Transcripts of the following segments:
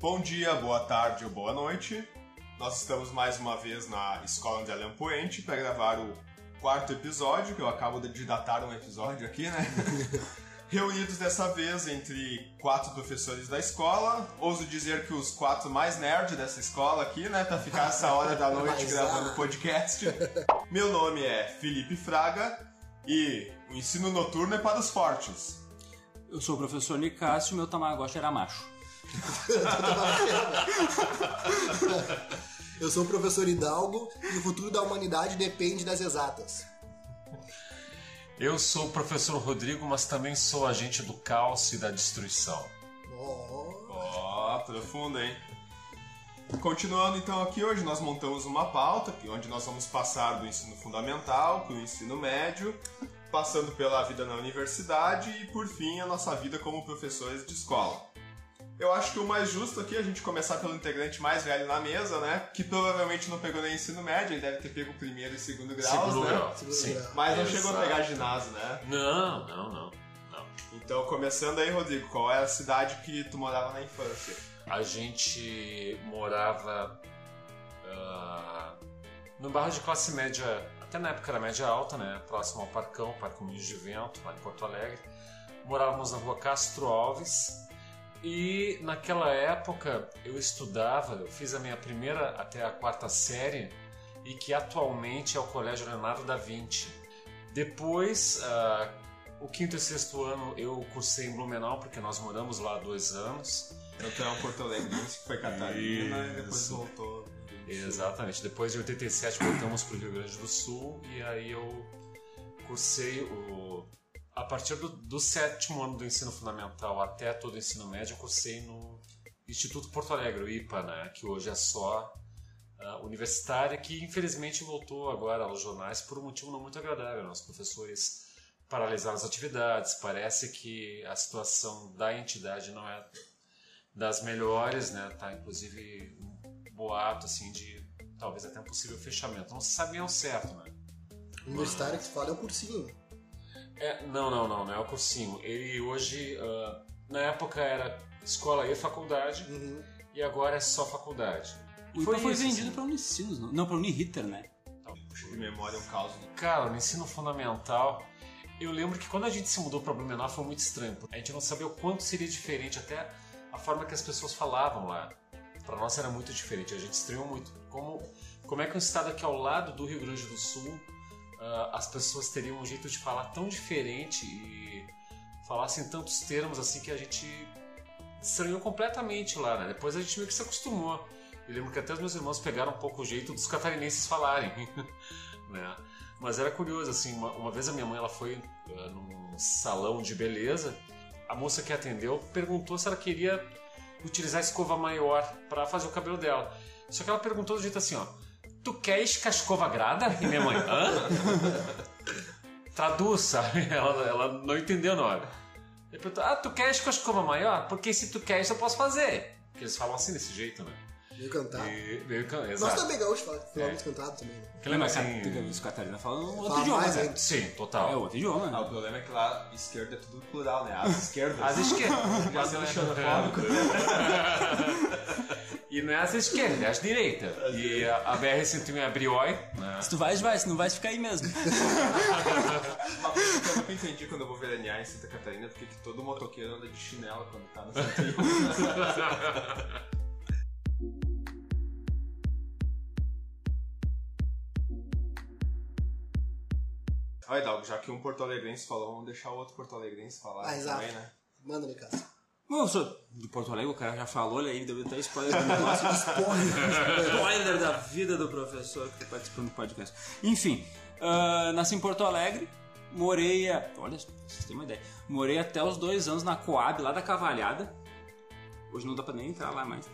Bom dia, boa tarde ou boa noite. Nós estamos mais uma vez na Escola de Além Poente para gravar o quarto episódio, que eu acabo de datar um episódio aqui, né? Reunidos dessa vez entre quatro professores da escola, ouso dizer que os quatro mais nerds dessa escola aqui, né, pra ficar essa hora da noite gravando podcast. Meu nome é Felipe Fraga e o ensino noturno é para os fortes. Eu sou o professor Nicásio e meu Tamagotchi era macho. Eu sou o professor Hidalgo e o futuro da humanidade depende das exatas. Eu sou o professor Rodrigo, mas também sou agente do caos e da destruição. Oh. Ó, oh, profundo, hein? Continuando então aqui hoje, nós montamos uma pauta onde nós vamos passar do ensino fundamental para o ensino médio, passando pela vida na universidade e por fim a nossa vida como professores de escola. Eu acho que o mais justo aqui é a gente começar pelo integrante mais velho na mesa, né? Que provavelmente não pegou nem ensino médio, ele deve ter pego o primeiro e segundo grau, Segundo né? grau, Segundo sim. grau. Mas não Exato. chegou a pegar ginásio, né? Não, não, não. não. Então, começando aí, Rodrigo, qual é a cidade que tu morava na infância? A gente morava ah, no bairro de classe média, até na época era média alta, né? Próximo ao Parcão, Parque Moinhos de Vento, lá em Porto Alegre. Morávamos na rua Castro Alves. E naquela época eu estudava, eu fiz a minha primeira até a quarta série e que atualmente é o Colégio Leonardo da Vinci. Depois, ah, o quinto e sexto ano eu cursei em Blumenau, porque nós moramos lá há dois anos. Então tu é um Porto Alegrense que foi Catarina e depois voltou. Exatamente. Depois de 87 voltamos para o Rio Grande do Sul e aí eu cursei o. A partir do, do sétimo ano do ensino fundamental até todo o ensino médio, eu cursei no Instituto Porto Alegre, o IPA, né? Que hoje é só ah, universitária, que infelizmente voltou agora aos jornais por um motivo não muito agradável. né? Os professores paralisaram as atividades, parece que a situação da entidade não é das melhores, né? Tá inclusive um boato assim de talvez até um possível fechamento. Não se sabe ao certo, né? Universitário que se fala é um cursinho. É, não, não, não, não é o cursinho. Ele hoje, ah, na época era escola e faculdade, Uhum. e agora é só faculdade. O IPA foi isso, vendido assim. pra Unicinos, não, não pra Uniriter, né? Puxa de memória é um caos. Cara, no ensino fundamental, eu lembro que quando a gente se mudou para Blumenau foi muito estranho. porque A gente não sabia o quanto seria diferente, até a forma que as pessoas falavam lá. Para nós era muito diferente, a gente estranhou muito. Como, como é que um estado aqui ao lado do Rio Grande do Sul, ah, as pessoas teriam um jeito de falar tão diferente e falassem tantos termos assim que a gente estranhou completamente lá, né? Depois a gente meio que se acostumou. Eu lembro que até os meus irmãos pegaram um pouco o jeito dos catarinenses falarem, né? Mas era curioso, assim, uma, uma vez a minha mãe ela foi eh, num salão de beleza, a moça que atendeu perguntou se ela queria utilizar escova maior para fazer o cabelo dela. Só que ela perguntou do jeito assim, ó, tu queres que a escova grada? E minha mãe, hã? Ela, ela não entendeu na hora. Ele perguntou, ah, tu queres com a escova maior? Porque se tu queres, eu posso fazer. Porque eles falam assim, desse jeito, né? Meio cantado. E, meio can- Nós exato. também gaúcho fala, fala É. muito cantado também. Né? Que lembra assim... Os Catarina falam outro Fala idioma, mais né? Sim, total. É outro idioma, Ah, né? o problema é que lá esquerda é tudo plural, né? As esquerdas. As esquerdas. Já sendo xenofóbico. E não é as esquerdas, é as direitas. E a, a BR-101 é a Brioi, né? Se tu vais, vai. Se não vais, fica aí mesmo. Uma coisa que eu nunca entendi quando eu vou veranear em Santa Catarina é porque que todo motoqueiro anda de chinelo quando tá no centro. Olha, Dalgo, já que um Porto Alegrense falou, vamos deixar o outro Porto Alegrense falar Ah, exato. também, né? Manda, Nicasso. Bom, eu sou de Porto Alegre, o cara já falou, ele aí deu até spoiler do negócio. spoiler! spoiler da vida do professor que tá participando do podcast. Enfim, ah, nasci em Porto Alegre, morei. A, olha, vocês têm uma ideia. Morei até os dois anos na Coab, lá da Cavalhada. Hoje não dá pra nem entrar lá mais.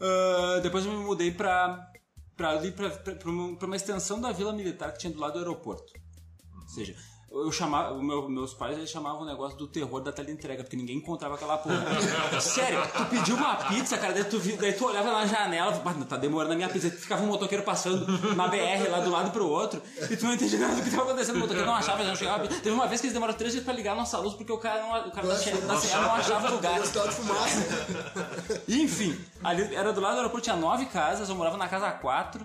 Ah, depois eu me mudei pra, pra ali, pra uma extensão da Vila Militar que tinha do lado do aeroporto. Ou seja, Eu chamava, o meu- meus pais eles chamavam o negócio do terror da teleentrega, porque ninguém encontrava aquela porra. Sério, tu pediu uma pizza, cara, daí tu, vi- daí tu olhava na janela, "Bah, tá demorando a minha pizza. Ficava um motoqueiro passando na BR lá do lado pro outro, e tu não entendia nada do que tava acontecendo, o motoqueiro não achava, não chegava. Teve uma vez que eles demoraram três dias pra ligar a nossa luz, porque o cara, não, o cara da, CE CE não achava lugar. De fumaça. Enfim, ali era do lado do aeroporto, tinha nove casas, eu morava na casa 4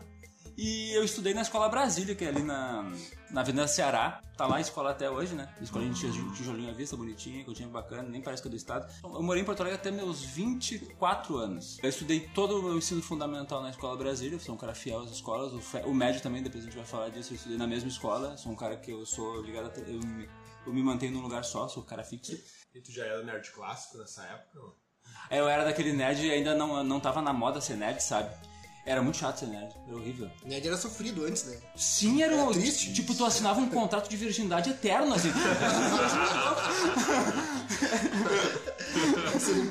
e eu estudei na Escola Brasília, que é ali na, na Avenida Ceará. Tá lá a escola até hoje, né? Escolinha de tijol- tijolinho à vista, bonitinha, que eu tinha bacana, nem parece que é do estado. Eu morei em Porto Alegre até meus 24 anos. Eu estudei todo o meu ensino fundamental na Escola Brasília, eu sou um cara fiel às escolas, o, médio também, depois a gente vai falar disso, eu estudei na mesma escola, sou um cara que eu sou ligado a... Eu me, eu me mantenho num lugar só, sou um cara fixo. E tu já era nerd clássico nessa época? É, Eu era daquele nerd e ainda não, não tava na moda ser nerd, sabe? Era muito chato ser nerd, era horrível. Nerd era sofrido antes, né? Sim, era, um, triste. Tipo, tu assinava um contrato de virgindade eterno, assim.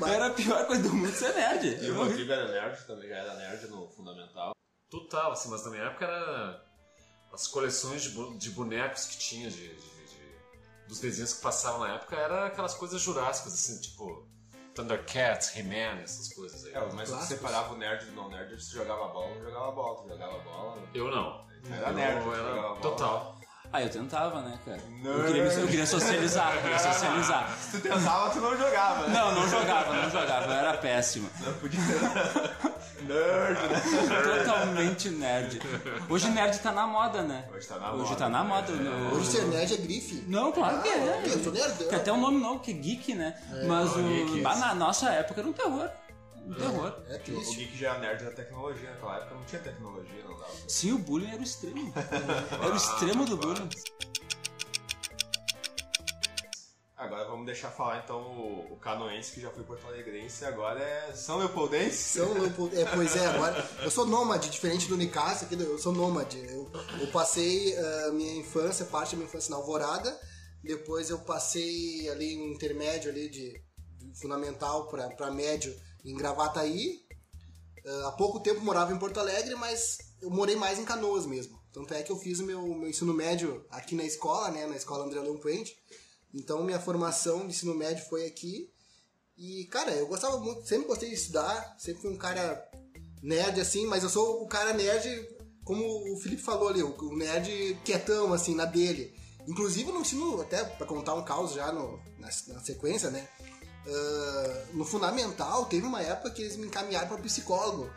Era a pior coisa do mundo ser nerd. E o Rodrigo era nerd, também já era nerd no fundamental. Total, assim, mas na minha época era as coleções de, bu- de bonecos que tinha, de, de- de- dos desenhos que passavam na época, era aquelas coisas jurássicas, assim, tipo Thundercats, He-Man, essas coisas aí. É, mas Clássicos. separava o nerd do não nerd, se jogava bola, não jogava bola, tu jogava bola. Eu não. Era eu nerd, era total. Ah, eu tentava, né, cara? Eu Nerd. queria, eu queria socializar, eu queria socializar. Se tu tentava, tu não jogava, né? Não, não jogava, não jogava, eu era péssimo. Não podia Nerd, né? Totalmente nerd. Hoje nerd tá na moda, né? Hoje tá na Hoje moda, tá na né? moda. o- Hoje ser nerd é grife. Não, claro que é. Eu sou nerdão. Tem até um nome novo, que é Geek, né? Mas o, Geek, bah, isso. na nossa época era um terror. Um terror. É O triste. geek já era nerd da tecnologia, naquela época não tinha tecnologia, não dava. Sim, o bullying era o extremo. Era o extremo do bullying. Agora vamos deixar falar então o, o canoense que já foi porto alegrense, agora é São Leopoldense. São Leopoldo- é, pois é, agora eu sou nômade, diferente do Nicasso aqui, eu sou nômade. Eu, eu passei a minha infância, parte da minha infância na Alvorada, depois eu passei ali um intermédio ali de, de fundamental para médio em Gravataí. Ah, há pouco tempo morava em Porto Alegre, mas eu morei mais em Canoas mesmo. Tanto é que eu fiz meu, meu ensino médio aqui na escola, né, na escola André Leão Puente. Então minha formação de ensino médio foi aqui. E, cara, eu gostava muito, sempre gostei de estudar, sempre fui um cara nerd, assim, mas eu sou o cara nerd, como o Felipe falou ali, o nerd quietão, assim, na dele. Inclusive no ensino, até pra contar um caos já no, na, na sequência, né? Ah, no fundamental, teve uma época que eles me encaminharam para psicólogo.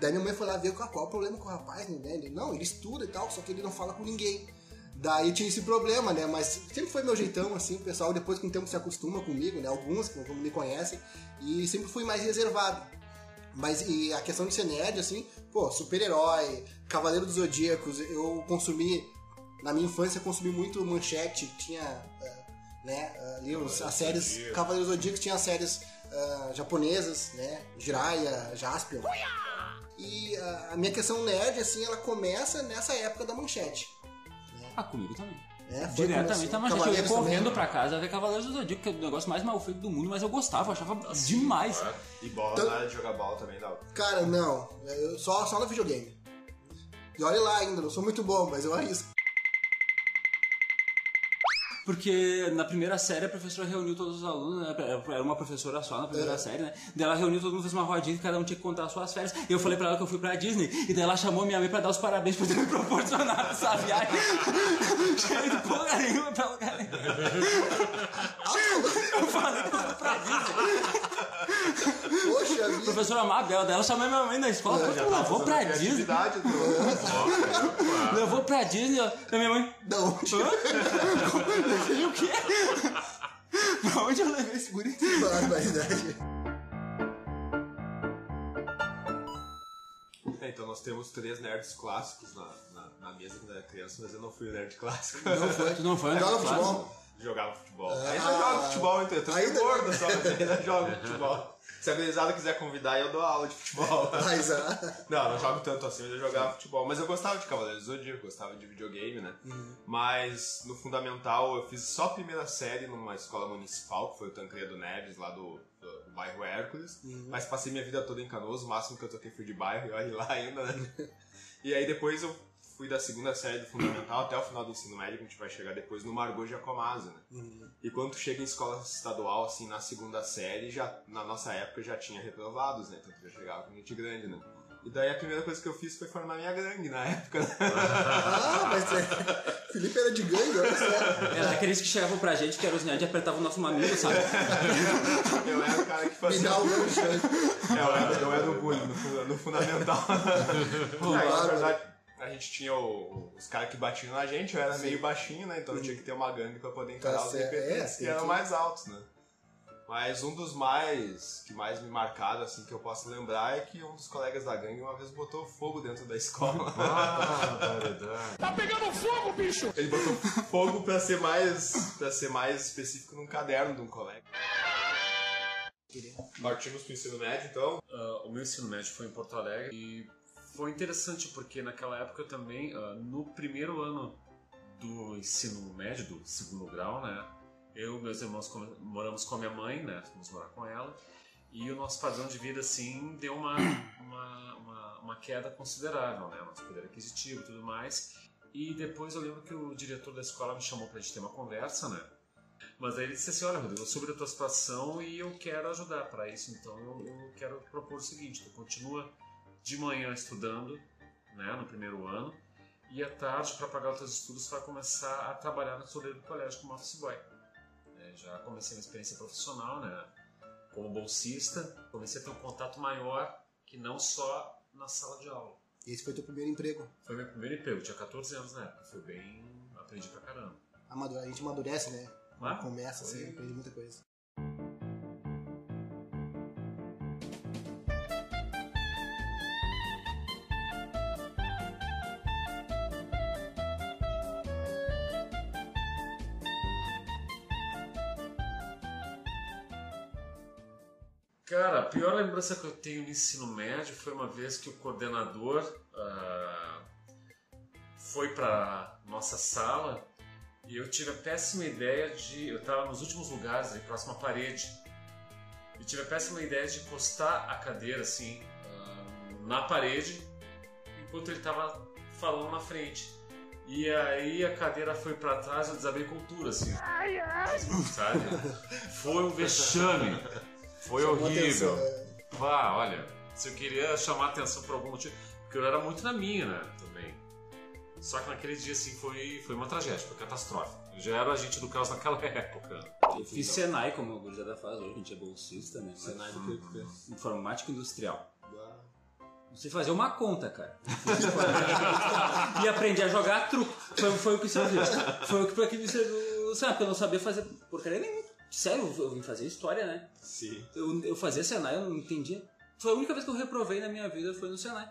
Daí minha mãe foi lá ver qual, qual o problema com o rapaz, né? Ele, não, ele estuda e tal, só que ele não fala com ninguém. Daí tinha esse problema, né? Mas sempre foi meu jeitão, assim, o pessoal depois com o tempo se acostuma comigo, né? Alguns que me conhecem. E sempre fui mais reservado. Mas e a questão de ser nerd, assim, pô, super-herói, Cavaleiro dos Zodíacos, eu consumi, na minha infância, consumi muito manchete, tinha, ah, né, ali os, as séries, Zodíaco. Cavaleiro dos Zodíacos tinha as séries ah, japonesas, né, Jiraiya, Jaspion. E ah, a minha questão nerd, assim, ela começa nessa época da manchete. Ah, comigo também. Né? Foi Diretamente tá, mas eu ia Cavaleiros correndo também. pra casa ver Cavaleiros do Zodíaco, que é o negócio mais mal feito do mundo, mas eu gostava, eu achava demais. E bola, Então- na área de jogar bola também dava. Cara, não, eu só, só no videogame. E olha lá ainda, não sou muito bom, mas eu arrisco. Porque na primeira série a professora reuniu todos os alunos, né? era uma professora só na primeira É. série, né? Daí ela reuniu todo mundo, fez uma rodinha e cada um tinha que contar as suas férias. E eu falei pra ela que eu fui pra Disney, e daí ela chamou minha mãe pra dar os parabéns por ter me proporcionado essa viagem. Cheio de porra nenhuma pra lugar nenhum. Eu falei que eu fui pra Disney. Poxa A vida. professora Mabel, daí ela chamou minha mãe na escola, É, pô, tu levou pra Disney? Do... Levou pra Disney. Daí minha mãe, Da onde? levei o quê? pra onde eu levei esse guri? Barbaridade. É, então nós temos três nerds clássicos na, na, na mesa quando era criança, mas eu não fui o nerd clássico. Não foi. Tu não foi Joga futebol. Jogava futebol. Ah, ainda jogo futebol, então eu tô ainda- gordo só, mas ainda jogo futebol. Se a gurizada quiser convidar, eu dou aula de futebol. Mas, ah, Não, não jogo tanto assim, mas eu jogava futebol. Mas eu gostava de Cavaleiros do Zodíaco, gostava de videogame, né? Mas no fundamental eu fiz só a primeira série numa escola municipal, que foi o Tancredo Neves, lá do, do- do bairro Hércules. Mas passei minha vida toda em Canoas, o máximo que eu toquei foi de bairro, e olha lá ainda, né? e aí depois eu fui da segunda série do fundamental até o final do ensino médio, que a gente vai chegar depois no Margot Giacomazzi, né? E quando tu chega em escola estadual, assim, na segunda série, já, na nossa época já tinha reprovados, né? Então tu já chegava com gente grande, né? E daí a primeira coisa que eu fiz foi formar minha gangue na época, né? Ah, mas é... Felipe era de gangue, olha só. Era aqueles que chegavam pra gente, que eram os nerds e apertavam o nosso mamilo, sabe? Eu era o cara que Me fazia. dá o lanche. né? É, eu era, eu era o bullying no, no fundamental. Aí, na claro. verdade, a gente tinha o- os caras que batiam na gente, eu era meio baixinho, né? Então eu tinha que ter uma gangue pra poder encarar Tá os repetentes É, que eram que- mais altos, né? Mas um dos mais que mais me marcaram, assim, que eu posso lembrar é que um dos colegas da gangue uma vez botou fogo dentro da escola. Ah, barbaridade. Ele botou fogo pra ser mais para ser mais específico num caderno de um colega. Partimos pro ensino médio, então. Ah, o meu ensino médio foi em Porto Alegre e foi interessante porque naquela época também, ah, no primeiro ano do ensino médio, do segundo grau, né? Eu e meus irmãos come- moramos com a minha mãe, né? Fomos morar com ela. E o nosso padrão de vida, assim, deu uma, uma, uma, uma queda considerável, né? Nosso poder aquisitivo e tudo mais. E depois eu lembro que o diretor da escola me chamou pra gente ter uma conversa, né? Mas aí ele disse assim, olha Rodrigo, soube da tua situação e eu quero ajudar para isso, então eu, eu quero propor o seguinte, tu continua de manhã estudando, né, no primeiro ano, e à tarde, para pagar os teus estudos, tu vai começar a trabalhar no soleiro do colégio como office boy. É, já comecei uma experiência profissional, né, como bolsista, comecei a ter um contato maior que não só na sala de aula. Esse foi teu primeiro emprego. Foi meu primeiro emprego, tinha 14 anos na época, foi bem... aprendi pra caramba. A gente amadurece, né? Ah, Começa assim, foi- aprende muita coisa. Cara, a pior lembrança que eu tenho no ensino médio foi uma vez que o coordenador ah, foi para nossa sala e eu tive a péssima ideia de. Eu estava nos últimos lugares, ali próximo à parede, e tive a péssima ideia de encostar a cadeira assim ah, na parede enquanto ele estava falando na frente. E aí a cadeira foi para trás e eu desabei tudo, assim. Sabe? Foi um vexame. Foi Chamou horrível. atenção, né? Vá, olha, se eu queria chamar atenção por algum motivo, porque eu era muito na minha, né, também. Só que naquele dia, assim, foi, foi uma tragédia, foi catastrófico. Eu já era agente do caos naquela época. Eu fiz Senai, como o Gurizada faz hoje, a gente é bolsista, né? Senai do que que fez? Informática Industrial. Não sei fazer uma conta, cara. e aprendi a jogar truco. Foi, foi o que serviu. Foi o que, foi que me serviu. Sabe, porque eu não sabia fazer porcaria nenhuma. Sério, eu vim fazer história, né? Sim. Eu, eu fazia Senai, eu não entendia. Foi a única vez que eu reprovei na minha vida foi no Senai.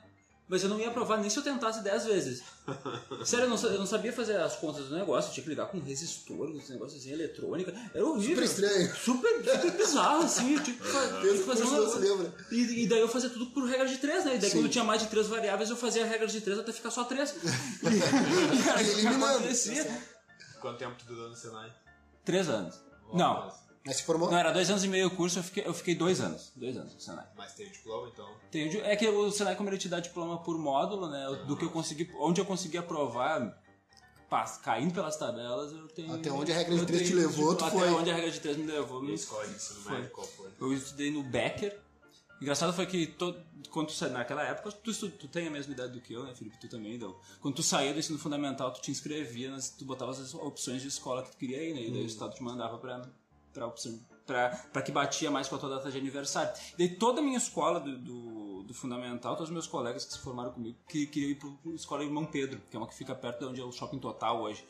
Mas eu não ia aprovar nem se eu tentasse 10 vezes. Sério, eu não, eu não sabia fazer as contas do negócio. Eu tinha que ligar com resistor, com esse negócio assim, eletrônica. Era horrível. Super estranho. Super, super bizarro, assim. Eu tinha que, fazer que um não se lembra. E, e daí eu fazia tudo por regra de 3, né? E daí Sim. quando tinha mais de 3 variáveis, eu fazia a regra de 3 até ficar só 3. E, e aí, o que Eliminando. acontecia? Quanto tempo tu durou no Senai? 3 anos. Não, Mas se formou? não, era 2 anos e meio o curso, eu fiquei, eu fiquei 2 anos. 2 anos no Senai. Mas tem o diploma, então. Tem é que o Senai, como ele te dá diploma por módulo, né? Do que eu consegui, onde eu consegui aprovar, pas- caindo pelas tabelas, eu tenho. Até onde a regra de três te levou, tu até foi. onde a regra de 3 me levou. E a me- escola de ensino médio, qual foi? Eu estudei no Becker. Engraçado foi que todo, quando tu naquela época, tu, estu- tu tem a mesma idade do que eu, né, Felipe? Tu também, então. Quando tu saía do ensino fundamental, tu te inscrevia, nas, tu botava as opções de escola que tu queria ir, né? E daí o Estado te mandava pra, pra opção. Pra, pra que batia mais com a tua data de aniversário. Daí toda a minha escola do, do, do fundamental, todos os meus colegas que se formaram comigo, que queriam ir pro escola Irmão Pedro, que é uma que fica perto de onde é o shopping total hoje.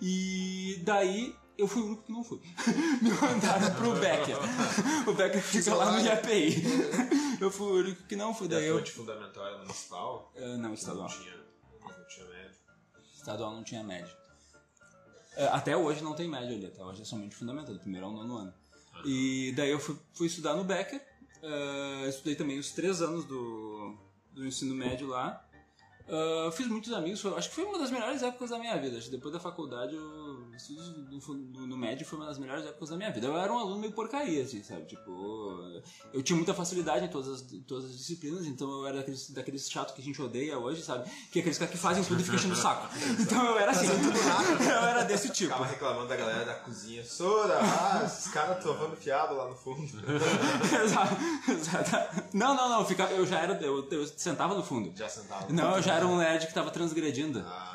E daí eu fui o único que não fui. Me mandaram pro Becker. O Becker fica lá no IAPI. Eu fui o único que não fui. Daí eu. Fonte fundamental era municipal? Ah, não, estadual. Não tinha, não tinha médio. Estadual não tinha média. É, Até hoje não tem média ali, até hoje é somente fundamental, do primeiro ao nono ano. E daí eu fui, fui estudar no Becker, eh, estudei também os três anos do, do ensino médio lá. Ah, fiz muitos amigos, foi- acho que foi uma das melhores épocas da minha vida. Depois da faculdade eu estudos no, no, no médio foi uma das melhores épocas da minha vida. Eu era um aluno meio porcaria, assim, sabe? Tipo, eu tinha muita facilidade em todas as, todas as disciplinas, então eu era daqueles, daqueles chato que a gente odeia hoje, sabe? Que é aqueles caras que fazem tudo e ficam enchendo o saco. Então eu era assim, eu era desse tipo. Ficava reclamando da galera da cozinha. Sora, ah, esses caras trovando fiado lá no fundo. exato, exato. Não, não, não, eu, ficava, eu já era, eu, eu sentava no fundo. Já sentava. Não, eu já era um nerd que tava transgredindo. Ah,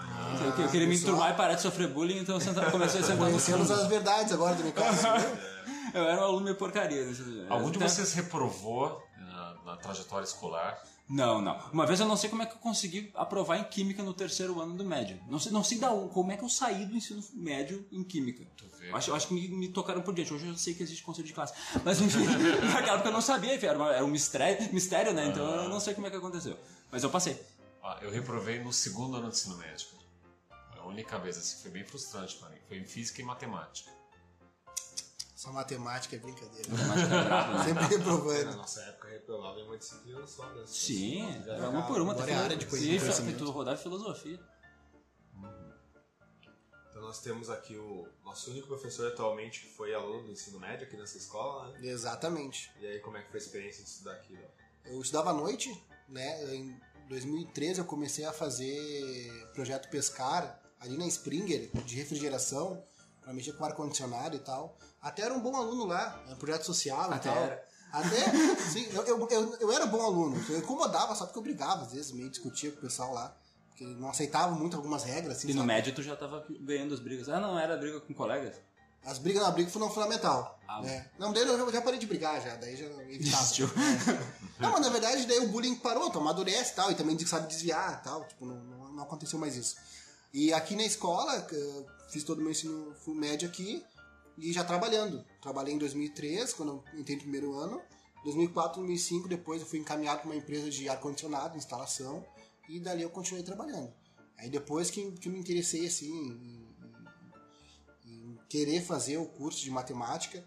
eu, eu queria me enturmar e parar de sofrer bullying, então eu sentava, comecei a sentar no Conhecemos fundo. as verdades agora do Nicasso. Eu era um aluno meio porcaria. nesse- Algum de vocês reprovou na, na trajetória escolar? Não, não. Uma vez eu não sei como é que eu consegui aprovar em Química no terceiro ano do médio. Não sei, não sei da, como é que eu saí do ensino médio em Química. Eu acho, eu acho que me, me tocaram por diante. Hoje eu sei que existe conselho de classe. Mas enfim, naquela época eu não sabia, era, uma- era um mistério, mistério, né? Então eu não sei como é que aconteceu. Mas eu passei. Ah, eu reprovei no segundo ano do ensino médio. A única vez, assim, foi bem frustrante para mim. Foi em física e matemática. Só matemática é brincadeira. É né? Sempre Na reprovando. nossa época, reprovava em uma disciplina só. Né? Sim, Já era uma jogava. por uma. Até é área de Sim, conhecimento. tu rodava filosofia. Então nós temos aqui o nosso único professor atualmente que foi aluno do ensino médio aqui nessa escola, né? Exatamente. E aí como é que foi a experiência de estudar aqui? ó? Eu estudava à noite, né? Em 2013 eu comecei a fazer projeto pescar ali na Springer, de refrigeração, pra mexer com ar-condicionado e tal. Até era um bom aluno lá, era um projeto social Até e tal. era. Até, sim, eu, eu, eu, eu era bom aluno. Eu incomodava só porque eu brigava, às vezes, meio discutia com o pessoal lá. Porque não aceitava muito algumas regras, assim, E no sabe? médio tu já tava ganhando as brigas. Ah, não, era briga com colegas? As brigas na briga foram fundamental. Ah, né? Não, daí eu já parei de brigar já, daí já evitava. É. Não, mas na verdade daí o bullying parou, tu amadurece e tal, e também sabe desviar e tal, tipo, não, não, não aconteceu mais isso. E aqui na escola, fiz todo o meu ensino médio aqui, e já trabalhando. Trabalhei em 2003, quando eu entrei no primeiro ano. 2004, 2005, depois eu fui encaminhado para uma empresa de ar-condicionado, instalação, e dali eu continuei trabalhando. Aí depois que, que eu me interessei, assim, em, em- em querer fazer o curso de matemática,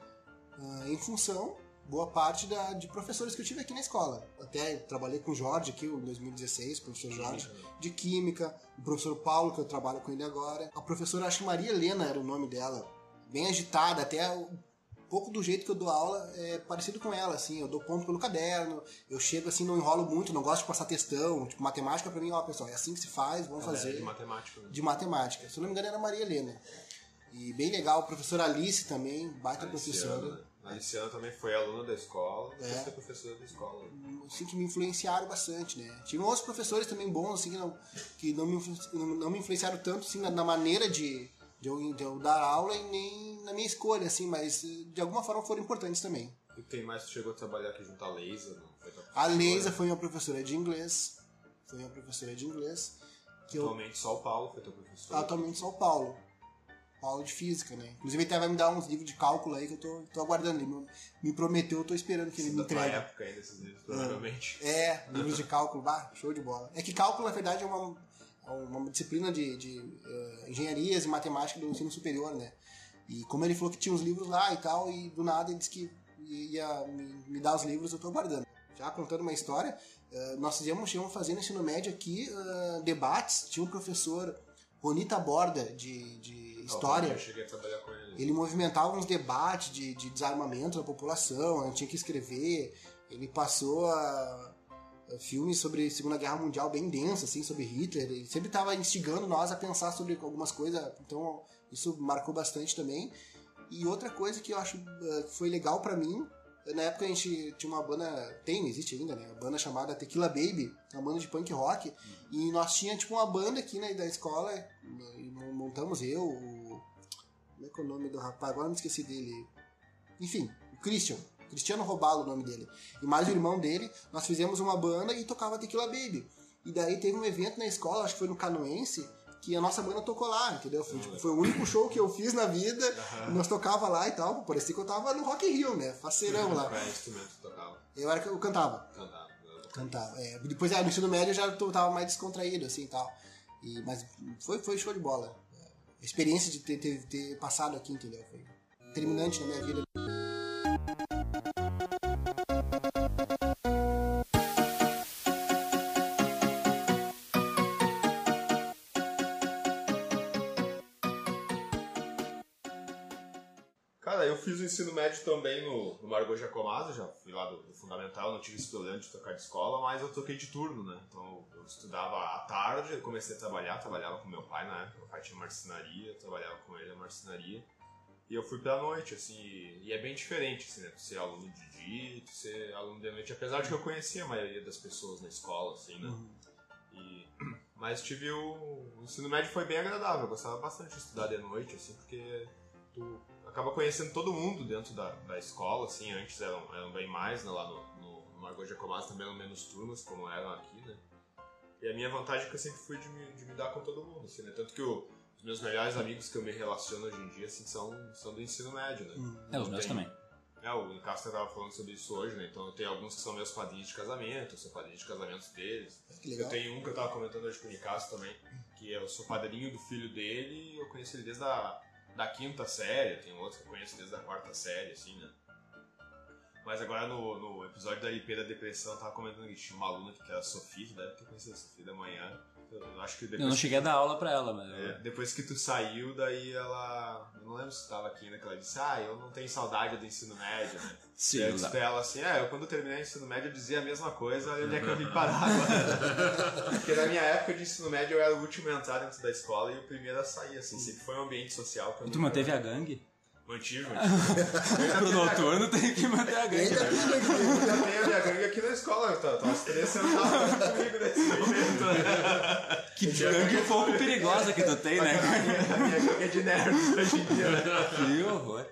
ah, em função, boa parte da, de professores que eu tive aqui na escola. Até trabalhei com o Jorge aqui, em 2016, o professor Jorge, de Química, o professor Paulo, que eu trabalho com ele agora. A professora, acho que Maria Helena era o nome dela, bem agitada, até um pouco do jeito que eu dou aula é parecido com ela, assim, eu dou ponto pelo caderno, eu chego assim, não enrolo muito, não gosto de passar textão, tipo, matemática pra mim, ó, pessoal, é assim que se faz, vamos Ela era fazer de matemática. né? de matemática. Se eu não me engano, era Maria Helena. E bem legal, a professora Alice também, baita professora. A Aliciana também foi aluna da escola, depois É. foi professora da escola. Assim, que me influenciaram bastante, né? Tive outros professores também bons, assim, que não, que não, me, não, me influenciaram tanto, assim, na, na maneira de, de, eu, de eu dar aula e nem na minha escolha, assim, mas eh, de alguma forma foram importantes também. E quem mais chegou a trabalhar aqui junto à Leisa? Não? Foi A? Leisa foi minha professora de inglês, foi minha professora de inglês, que eu Atualmente só o Paulo foi teu professor. atualmente São Paulo. Paulo de física, né? Inclusive ele até vai me dar uns livros de cálculo aí que eu tô, tô aguardando. Ele me, me prometeu, eu tô esperando que ele me da tua entregue. época ainda, esses livros, provavelmente. É, livros de cálculo, bah, show de bola. É que cálculo, na verdade, é uma, é uma disciplina de, de eh, engenharias e matemática do ensino superior, né? E como ele falou que tinha uns livros lá e tal, e do nada ele disse que ia me, me dar os livros, eu tô aguardando. Já contando uma história, eh, nós fizemos, chegamos fazendo ensino médio aqui, eh, debates, tinha um professor, Ronita Borda, de, de História, ele. ele movimentava uns debates de, de desarmamento da população, gente tinha que escrever. Ele passou a, a filmes sobre Segunda Guerra Mundial bem denso, assim, sobre Hitler. Ele sempre estava instigando nós a pensar sobre algumas coisas, então isso marcou bastante também. E outra coisa que eu acho eh, que foi legal pra mim, na época a gente tinha uma banda, tem, existe ainda, né? Uma banda chamada Tequila Baby, uma banda de punk rock. E nós tinha tipo uma banda aqui né, da escola, montamos eu, como é que é o nome do rapaz? Agora eu me esqueci dele. Enfim, o Christian. Cristiano Robalo o nome dele. E mais o irmão dele, nós fizemos uma banda e tocava Tequila Baby. E daí teve um evento na escola, acho que foi no Canoense, que a nossa banda tocou lá, entendeu? Foi, tipo, foi o único show que eu fiz na vida, e nós tocava lá e tal. Parecia que eu tava no Rock in Rio, né? Faceirão lá. Qual é instrumento tocava? Eu era eu cantava. Cantava. Cantava. É, depois, é, no ensino médio, eu já tava mais descontraído, assim, e tal. E, mas foi, foi show de bola. Experiência de ter, ter, ter passado aqui, entendeu? Foi terminante na minha vida. O ensino médio também no, no Margot Giacomazzi, já fui lá do, do fundamental, não tive esse problema de trocar de escola, mas eu troquei de turno, né? Então eu estudava à tarde, comecei a trabalhar, trabalhava com meu pai na época, meu pai tinha marcenaria, eu trabalhava com ele na marcenaria. E eu fui pra noite, assim, e é bem diferente, assim, né? Tu ser aluno de dia, tu ser aluno de noite, apesar de que eu conhecia a maioria das pessoas na escola, assim, né? E, mas tive o, o ensino médio foi bem agradável, eu gostava bastante de estudar de noite, assim, porque tu acaba conhecendo todo mundo dentro da, da escola, assim, antes eram, eram bem mais, né, lá no, no, no Margot Giacomazzi também eram menos turmas, como eram aqui, né? E a minha vantagem é que eu sempre fui de me, de me dar com todo mundo, assim, né? Tanto que o, os meus melhores amigos que eu me relaciono hoje em dia, assim, são, são do ensino médio, né? É, os meus também. É, o Castro tava falando sobre isso hoje, né? Então eu tenho alguns que são meus padrinhos de casamento, eu sou padrinho de casamento deles. Que legal. Eu tenho um que eu tava comentando hoje com o Nicasso também, que eu sou padrinho do filho dele e eu conheço ele desde a da quinta série, tem outro que eu conheço desde a quarta série, assim, né? Mas agora no, no episódio da IP da depressão eu tava comentando que tinha uma aluna que era a Sofia, deve ter conhecido a Sofia da manhã. Eu acho que depois Eu não cheguei a dar aula pra ela, mas. é, depois que tu saiu, daí ela. Eu não lembro se tu tava aqui ainda, que ela disse, ah, eu não tenho saudade do ensino médio, né? Sim, Daí eu disse pra ela assim, é, eu quando terminei o ensino médio eu dizia a mesma coisa, onde é que eu vim parar agora. Porque na minha época de ensino médio eu era o último a entrar dentro da escola e o primeiro a sair, assim, sempre foi um ambiente social que eu E tu manteve a gangue? Mantive, mantive. Pro noturno tem que manter a gangue. ainda. Eu já tenho a minha gangue aqui na escola, tá? Tá os três sentados comigo nesse momento, né? Que gangue um pouco perigosa que tu tem, A né? minha, a minha gangue é de nerds hoje em dia, né? Que horror.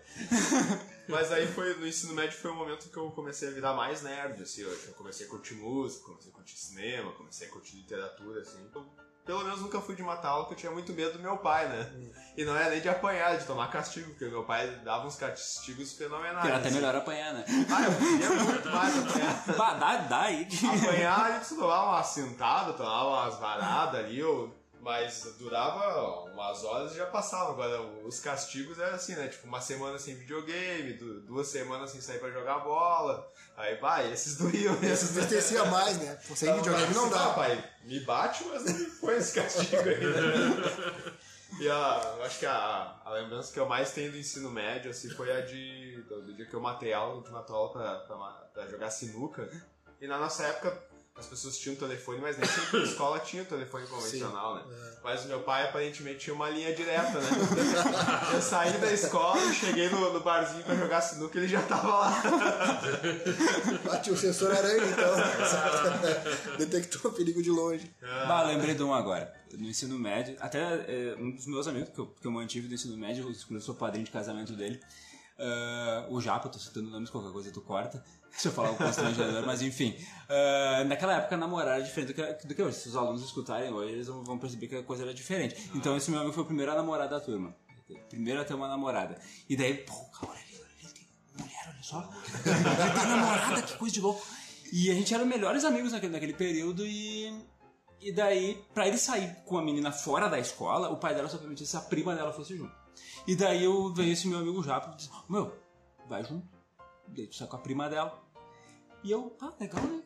Mas aí foi, no ensino médio foi o momento que eu comecei a virar mais nerd, assim, eu, comecei a curtir música, comecei a curtir cinema, comecei a curtir literatura, assim. Eu, pelo menos nunca fui de uma aula que eu tinha muito medo do meu pai, né? E não era nem de apanhar, de tomar castigo, porque meu pai dava uns castigos fenomenais. Era até assim. melhor apanhar, né? Ah, eu queria muito mais apanhar. Bah, dá, dá aí. Apanhar, a gente tomava uma sentada, tomava umas varadas ali, ou- mas durava umas horas e já passava. Agora, os castigos eram assim, né? Tipo, uma semana sem videogame, du- duas semanas sem sair pra jogar bola. Aí, vai, esses doíam. Esses entristecia mais, né? Sem videogame não Ah, dá. pai, me bate, mas não me põe esse castigo aí, né? E a, eu acho que a, a lembrança que eu mais tenho do ensino médio, assim, foi a de, do, do dia que eu matei aula, a gente matou aula pra, pra, pra jogar sinuca. E na nossa época, as pessoas tinham telefone, mas nem sempre na escola tinha telefone convencional, né? Mas o meu pai aparentemente tinha uma linha direta, né? Eu saí da escola cheguei no, no barzinho pra jogar sinuca e ele já tava lá. Bate o sensor aranha, então. Detectou perigo de longe. Bah, lembrei de um agora. No ensino médio, até é, um dos meus amigos que eu, que eu mantive do ensino médio, eu sou padrinho de casamento dele, ah, o Japa, tô citando nomes, qualquer coisa tu corta, se eu falar o constrangedor, mas enfim. ah, naquela época namorar era diferente do que, do que hoje. Se os alunos escutarem hoje, eles vão perceber que a coisa era diferente. Então esse meu amigo foi o primeiro a namorar da turma. Primeiro a ter uma namorada. E daí, pô, cara, ele, ele tem mulher, olha só. Ele tem namorada, que coisa de louco. E a gente era melhores amigos naquele, naquele período e. E daí, pra ele sair com a menina fora da escola, o pai dela só permitia se a prima dela fosse junto. E daí eu veio esse meu amigo Japa e disse, meu, vai junto. Daí tu sai com a prima dela. E eu, ah, legal, né?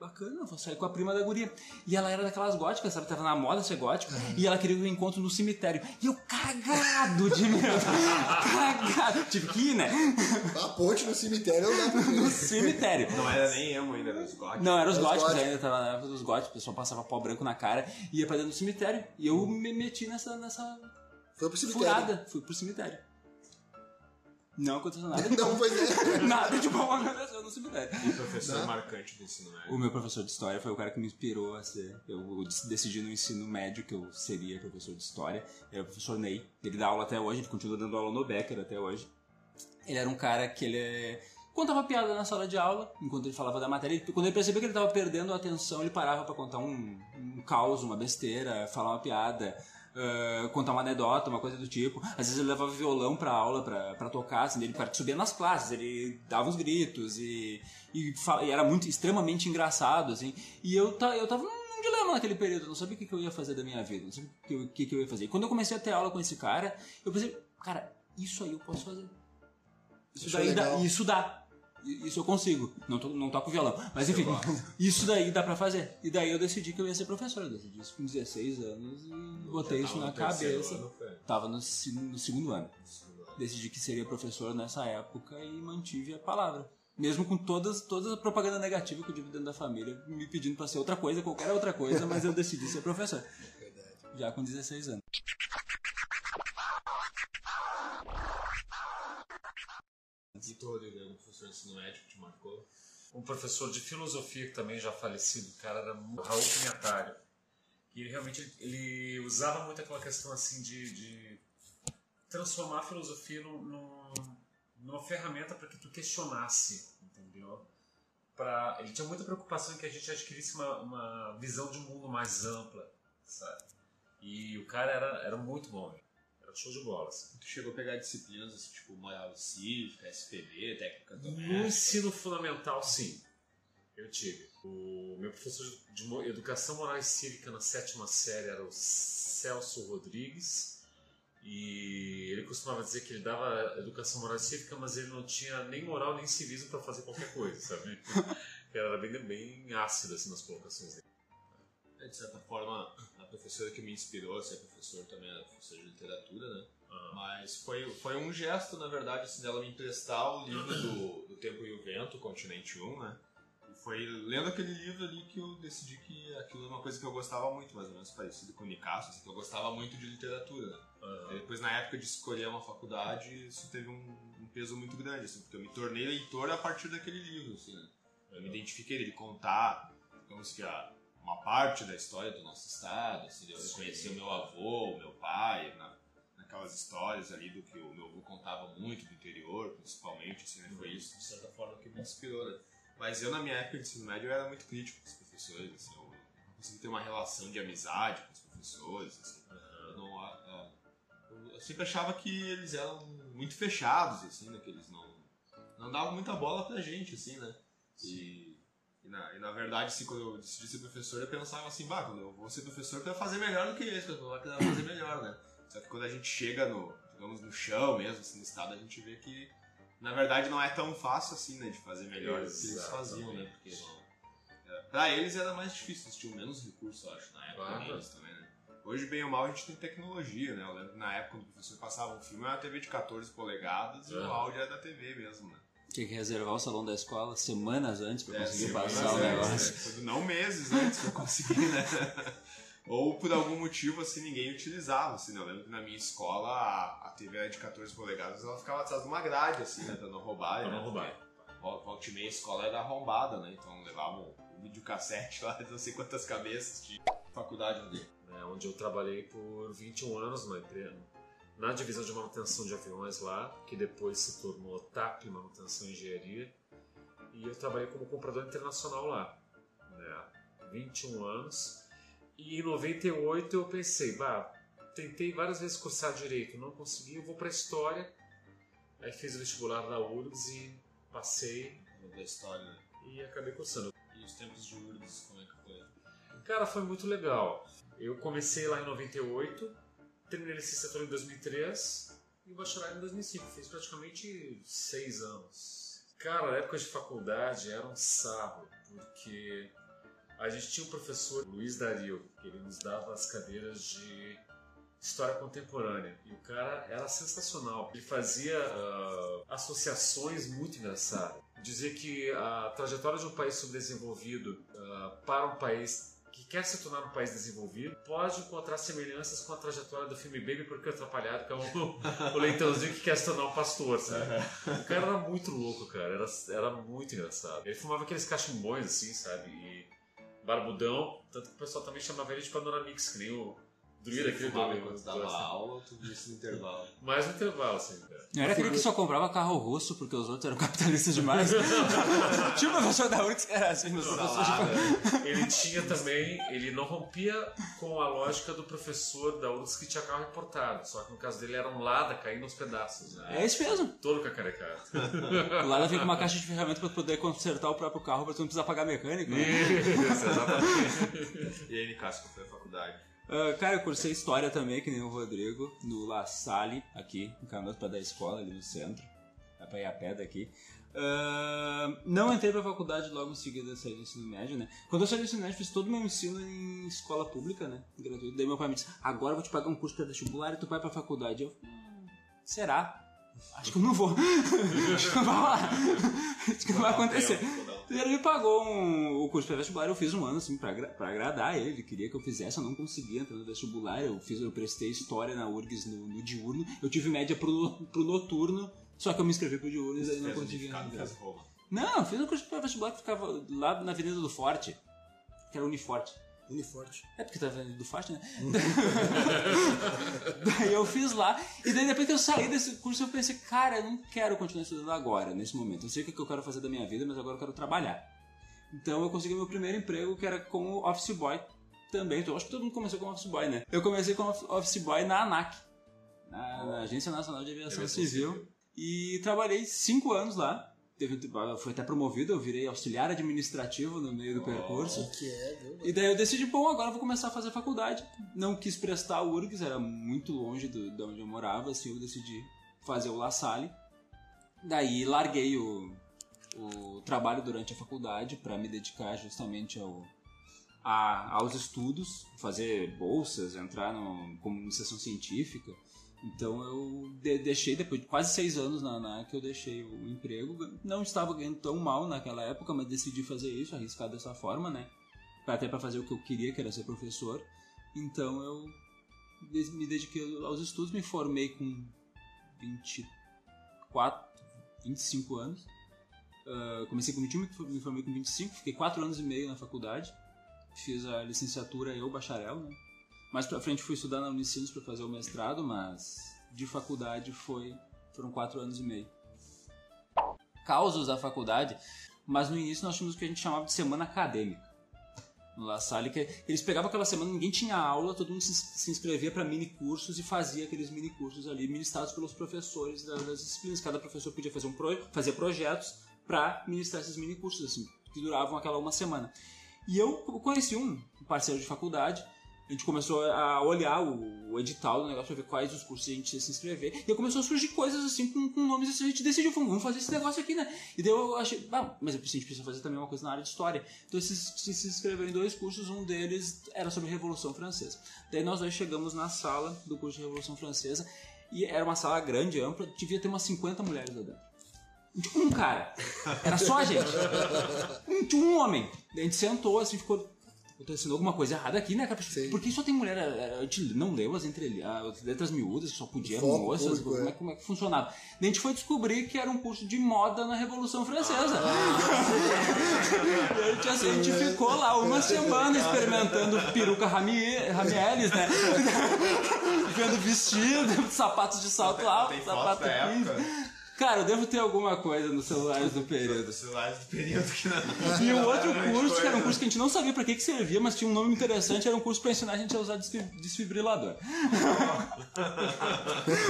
Bacana, vou sair com a prima da guria. E ela era daquelas góticas, sabe? Tava na moda ser gótica. E ela queria um encontro no cemitério. E eu cagado de medo. cagado. Tive que ir, né? A ponte no cemitério dá pra No cemitério. Não era nem emo ainda, era os góticos. Não, eram os Os góticos góticos. ainda, tava na época dos góticos, o pessoal passava pó branco na cara e ia pra dentro do cemitério. E eu me meti nessa, nessa Foi pro cemitério. furada, fui pro cemitério. Não aconteceu nada. Não, pois é. Nada de bom aconteceu no cemitério. E professor marcante do ensino médio. O meu professor de história foi o cara que me inspirou a ser. Eu decidi no ensino médio que eu seria professor de história. Ele é o professor Ney. Ele dá aula até hoje, ele continua dando aula no Becker até hoje. Ele era um cara que ele contava piada na sala de aula, enquanto ele falava da matéria. E Quando ele percebeu que ele estava perdendo a atenção, ele parava para contar um, um caos, uma besteira, falar uma piada. Ah, contar uma anedota, uma coisa do tipo. Às vezes ele levava violão pra aula pra, pra tocar, assim, ele subia nas classes, ele dava uns gritos e, e, e era muito extremamente engraçado, assim. E eu, ta, eu tava num dilema naquele período, não sabia o que, que eu ia fazer da minha vida, não sabia o que, eu- que, que eu ia fazer. E quando eu comecei a ter aula com esse cara, eu pensei, cara, isso aí eu posso fazer. Isso Isso daí é dá, isso dá. Isso eu consigo. Não, to, não toco violão. Mas enfim, isso daí dá pra fazer. E daí eu decidi que eu ia ser professor. Eu decidi isso com 16 anos e botei isso na cabeça. ano. Tava no, no segundo ano. decidi que seria professor nessa época e mantive a palavra. Mesmo com todas, toda a propaganda negativa que eu tive dentro da família, me pedindo para ser outra coisa, qualquer outra coisa, mas eu decidi ser professor. Verdade. Já com 16 anos. Rodrigo, algum professor de ensino médio que te marcou? Um professor de filosofia que também já falecido, o cara era o Raul Pinhatário. E ele realmente ele usava muito aquela questão assim de, de transformar a filosofia num, num, numa ferramenta para que tu questionasse, entendeu? Pra, ele tinha muita preocupação em que a gente adquirisse uma, uma visão de um mundo mais ampla, sabe? E o cara era, era muito bom. Era show de bola. Assim. Tu chegou a pegar disciplinas assim, tipo moral cívica, SPB, técnica No ensino fundamental, sim. Eu tive. O meu professor de Educação Moral e Cívica na sétima série era o Celso Rodrigues. E ele costumava dizer que ele dava educação moral e cívica, mas ele não tinha nem moral nem civismo para fazer qualquer coisa, sabe? Era bem, bem ácido assim, nas colocações dele. É, de certa forma, professora que me inspirou a ser professor também era professora de literatura, né? Ah. Mas foi, foi um gesto, na verdade, assim, dela me emprestar o livro do, do Tempo e o Vento, Continente 1, né? E foi lendo aquele livro ali que eu decidi que aquilo era uma coisa que eu gostava muito, mais ou menos parecido com o Nicasso, assim, que eu gostava muito de literatura. E depois, na época de escolher uma faculdade, isso teve um, um peso muito grande, assim, porque eu me tornei leitor a partir daquele livro, assim, né? Eu me identifiquei ele contar, digamos que a, uma parte da história do nosso estado, assim, eu Sim. conhecer o meu avô, o meu pai, na, naquelas histórias ali do que o meu avô contava muito do interior, principalmente, assim, né? Foi isso, de certa forma, que me inspirou, né? Mas eu, na minha época de ensino médio, eu era muito crítico com os professores, assim, eu não conseguia ter uma relação de amizade com os professores, assim. Eu, não, a- eu sempre achava que eles eram muito fechados, assim, né? Que eles não, não davam muita bola pra gente, assim, né? E, e, na, e na verdade, assim, quando eu decidi ser professor, eu pensava assim, bah, quando eu vou ser professor, eu quero fazer melhor do que esse, eu vou fazer melhor, né? Só que quando a gente chega no, digamos, no chão mesmo, assim, no estado, a gente vê que, na verdade, não é tão fácil assim, né, de fazer melhor do que eles faziam, né? Porque é, pra eles era mais difícil, eles tinham menos recursos, eu acho, na época Claro. deles também, né? Hoje, bem ou mal, a gente tem tecnologia, né? Eu lembro que na época, quando o professor passava um filme, era uma TV de 14 polegadas e o áudio era da TV mesmo, né? Tinha que reservar o salão da escola semanas antes pra É, conseguir passar o antes, negócio. né? Não meses antes pra conseguir, né? Ou por algum motivo, assim, ninguém utilizava, assim, né? Eu lembro que na minha escola a, a TV era de 14 polegadas, ela ficava atrás de uma grade, assim, né? Pra não roubar, Pra né? não roubar. Porque vol- Volta e meia a escola era arrombada, né? Então levavam um videocassete lá de não sei quantas cabeças de faculdade ali. né, onde eu trabalhei por 21 anos numa empresa, na divisão de manutenção de aviões lá, que depois se tornou TAP, Manutenção e Engenharia, e eu trabalhei como comprador internacional lá, né, 21 anos, e em 98 eu pensei, bah, tentei várias vezes cursar Direito, não consegui, eu vou para História, aí fiz o vestibular da URGS e passei Da história, né? e acabei cursando. E os tempos de URGS, como é que foi? Cara, foi muito legal. Eu comecei lá em 98, terminei licenciatura em 2003 e o bacharelado em 2005. Fiz praticamente seis anos. Cara, a época de faculdade era um sarro, porque a gente tinha um professor, Luiz Dario, que ele nos dava as cadeiras de história contemporânea. E o cara era sensacional. Ele fazia ah, associações muito engraçadas. Dizer que a trajetória de um país subdesenvolvido ah, para um país que quer se tornar um país desenvolvido pode encontrar semelhanças com a trajetória do filme Baby Porque Atrapalhado, que é o, o leitãozinho que quer se tornar um pastor, sabe? O cara era muito louco, cara. Era, era muito engraçado. Ele fumava aqueles cachimbões, assim, sabe? E barbudão. Tanto que o pessoal também chamava ele de Panoramix, que nem o druida aquele Fumava do- enquanto dava assim. aula, tu via isso no intervalo. Mais no intervalo, assim, cara. Não era aquele que só comprava carro russo porque os outros eram capitalistas demais. Tinha um professor da URGS que era assim, meus professores de Ele tinha também, ele não rompia com a lógica do professor da URGS que tinha carro importado, só que no caso dele era um Lada caindo aos pedaços, né? É isso mesmo. Todo cacarecado. O Lada vem com uma caixa de ferramentas pra poder consertar o próprio carro pra tu não precisar pagar mecânico. né? Isso, exatamente. E aí, Nicasso, qual foi a faculdade? Ah, cara, eu cursei história também, que nem o Rodrigo, no La Salle, aqui, em Canoas para da escola, ali no centro. Dá pra ir a pé daqui. Ah, não entrei pra faculdade logo em seguida saí do ensino médio, né? Quando eu saí do ensino médio, fiz todo o meu ensino em escola pública, né? Gratuito. Daí meu pai me disse: agora eu vou te pagar um curso pra vestibular e tu vai pra faculdade. Eu, "Hum, será? Acho que eu não vou. acho que não vai rolar. acho que não vai acontecer. Ele me pagou um, o curso pré-vestibular, eu fiz um ano, assim, pra, pra agradar ele. Ele queria que eu fizesse, eu não conseguia entrar no vestibular. Eu fiz, eu prestei história na URGS no, no diurno. Eu tive média pro, pro noturno, só que eu me inscrevi pro diurno e não consegui. entrar. Não, eu fiz um curso pré-vestibular que ficava lá na Avenida do Forte, que era Uniforte. Uniforte. É porque tava do Forte, né? daí eu fiz lá, e daí depois que eu saí desse curso eu pensei, cara, eu não quero continuar estudando agora, nesse momento. Eu sei o que eu quero fazer da minha vida, mas agora eu quero trabalhar. Então eu consegui meu primeiro emprego, que era como office boy também. Então, eu acho que todo mundo começou como office boy, né? Eu comecei como office boy na ANAC, na, na Agência Nacional de Aviação Aviação Civil, Civil. e trabalhei cinco anos lá. Teve, fui até promovido, eu virei auxiliar administrativo no meio do percurso. O que é? E daí eu decidi, bom, agora vou começar a fazer faculdade. Não quis prestar o URGS, era muito longe do, de onde eu morava, assim, eu decidi fazer o La Salle. Daí larguei o, o trabalho durante a faculdade para me dedicar justamente ao, a- aos estudos, fazer bolsas, entrar no, como iniciação científica. Então eu de- deixei, depois de quase seis anos na ANAC, eu deixei o emprego. Não estava ganhando tão mal naquela época, mas decidi fazer isso, arriscar dessa forma, né? até para fazer o que eu queria, que era ser professor. Então eu me dediquei aos estudos, me formei com 24, 25 anos. Ah, comecei com 21, me formei com 25, fiquei 4 anos e meio na faculdade. Fiz a licenciatura eu, bacharel, né? Mais pra frente fui estudar na Unicinos para fazer o mestrado, mas de faculdade foi foram 4 anos e meio. Causos da faculdade, mas no início nós tínhamos o que a gente chamava de semana acadêmica no La Salle, que eles pegavam aquela semana, ninguém tinha aula, todo mundo se, se inscrevia para mini cursos e fazia aqueles mini cursos ali, ministrados pelos professores das, das disciplinas. Cada professor podia fazer, um pro, fazer projetos para ministrar esses mini cursos, assim, que duravam aquela uma semana. E eu conheci um parceiro de faculdade, a gente começou a olhar o, o edital do negócio pra ver quais os cursos a gente ia se inscrever. E começou a surgir coisas assim com, com nomes assim. A gente decidiu, vamos fazer esse negócio aqui, né? E daí eu achei, ah, mas a gente precisa fazer também uma coisa na área de história. Então se, se, se inscreveu em dois cursos, um deles era sobre Revolução Francesa. Daí nós dois chegamos na sala do curso de Revolução Francesa e era uma sala grande, ampla, devia ter umas 50 mulheres lá dentro. Um cara. Era só a gente. Um, tinha um homem. A gente sentou assim, ficou. Acontecendo alguma coisa errada aqui, né, cara? Sim. Porque só tem mulher. A gente não leu as, entre, as letras miúdas, só podia Foco moças. público, como, é. é. como é que funcionava? Daí a gente foi descobrir que era um curso de moda na Revolução Francesa. E a gente, assim, a gente ficou lá uma semana experimentando peruca Rami, Ramieles, né? Vendo vestido, sapatos de salto alto, sapato da 15. Cara, eu devo ter alguma coisa nos celulares do período. celulares do período que não. E o outro curso, que era um curso que a gente não sabia pra que, que servia, mas tinha um nome interessante, era um curso pra ensinar a gente a usar desfi- desfibrilador.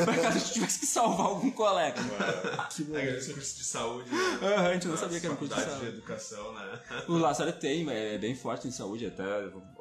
pra caso a gente tivesse que salvar algum colega. É aquele curso de saúde. né? Aham, a gente não sabia que era um curso de saúde. educação, né? O La Salle tem, é bem forte em saúde, até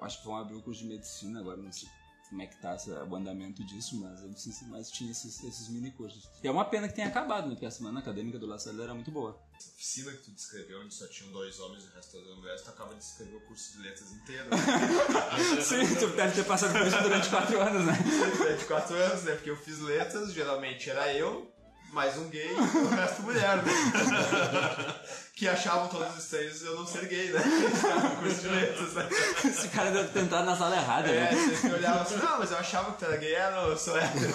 acho que vão abrir um curso de medicina agora, não sei como é que tá essa- o andamento disso, mas, eu disse- mas tinha esses, esses mini cursos. E é uma pena que tenha acabado, né? Porque a semana acadêmica do La Salle era muito boa. Essa oficina que tu descreveu, onde só tinham dois homens e o resto das mulheres, tu acaba de escrever o curso de letras inteiro. Sim, tu deve ter passado por isso durante quatro anos, né? Durante quatro anos, né? Porque eu fiz letras, geralmente era eu, mais um gay e o resto mulher, né? que achavam todos estranhos eu não ser gay, né? Esse cara no curso de letras, né? Esse cara deve ter entrado na sala errada, É, né? sempre olhava assim, não, mas eu achava que tu era gay, é, não, eu sou hétero.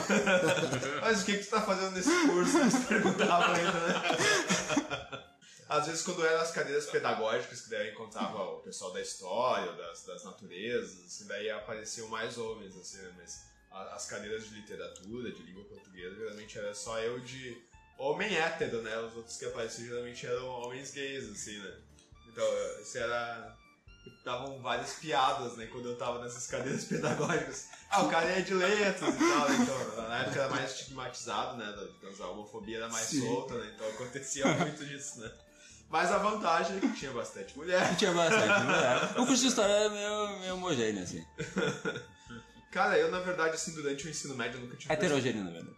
mas o que, que tu tá fazendo nesse curso? Eles perguntavam ainda, né? Às vezes, quando eram as cadeiras pedagógicas, que daí eu encontrava o pessoal da história, das, das naturezas, assim, daí apareciam mais homens, assim, né? Mas as cadeiras de literatura, de língua portuguesa, geralmente era só eu de homem hétero, né? Os outros que apareciam geralmente eram homens gays, assim, né? Então, isso era davam várias piadas, né, quando eu tava nessas cadeiras pedagógicas. Ah, o cara é de letras e tal, então na época era mais estigmatizado, né, digamos, a homofobia era mais Sim. solta, né, então acontecia muito disso, né. Mas a vantagem é que tinha bastante mulher. Tinha bastante mulher. O curso de história era meio, meio homogêneo, assim. Cara, eu na verdade, assim, durante o ensino médio eu nunca tive... Heterogêneo, na verdade.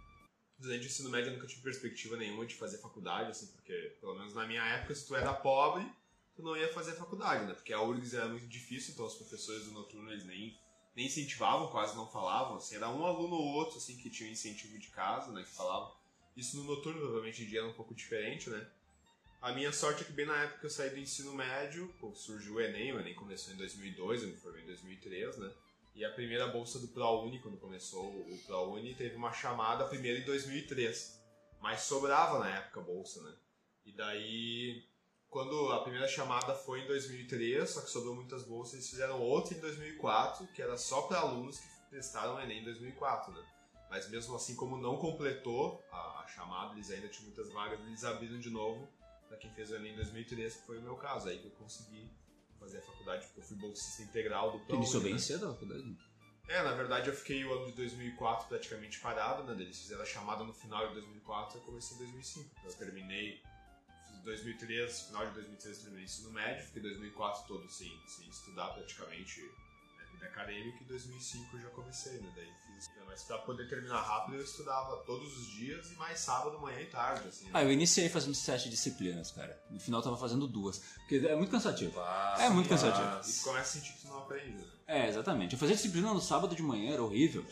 Durante o ensino médio eu nunca tive perspectiva nenhuma de fazer faculdade, assim, porque, pelo menos na minha época, se tu era pobre, tu não ia fazer faculdade, né? Porque a URGS era muito difícil, então os professores do noturno, eles nem, nem incentivavam, quase não falavam, assim, era um aluno ou outro, assim, que tinha incentivo de casa, né, que falava. Isso no noturno, provavelmente de dia era um pouco diferente, né? A minha sorte é que bem na época que eu saí do ensino médio, surgiu o Enem, o Enem começou em 2002, eu me formei em 2003, né? E a primeira bolsa do ProUni, quando começou o ProUni, teve uma chamada primeiro em 2003. Mas sobrava na época a bolsa, né? E daí, quando a primeira chamada foi em 2003, só que sobrou muitas bolsas, eles fizeram outra em 2004, que era só para alunos que prestaram o Enem em 2004, né? Mas mesmo assim, como não completou a, a chamada, eles ainda tinham muitas vagas, eles abriram de novo para quem fez o Enem em 2003, que foi o meu caso. Aí que eu consegui fazer a faculdade, porque eu fui bolsista integral do ProUni. iniciou bem né? cedo a faculdade? É, na verdade eu fiquei o ano de 2004 praticamente parado, né? Eles fizeram a chamada no final de 2004 e eu comecei em 2005. Então, eu terminei fiz 2003, final de 2003 eu terminei ensino médio, fiquei 2004 todo sem, sem estudar praticamente né, vida acadêmica e 2005 eu já comecei, né? Daí fiz, mas pra poder terminar rápido eu estudava todos os dias e mais sábado, manhã e tarde, assim. né? Ah, eu iniciei fazendo sete disciplinas, cara. No final eu tava fazendo duas. Porque é muito cansativo. É muito cansativo. E começa a sentir que tu não aprende, né? É, exatamente. Eu fazia disciplina no sábado de manhã, era horrível.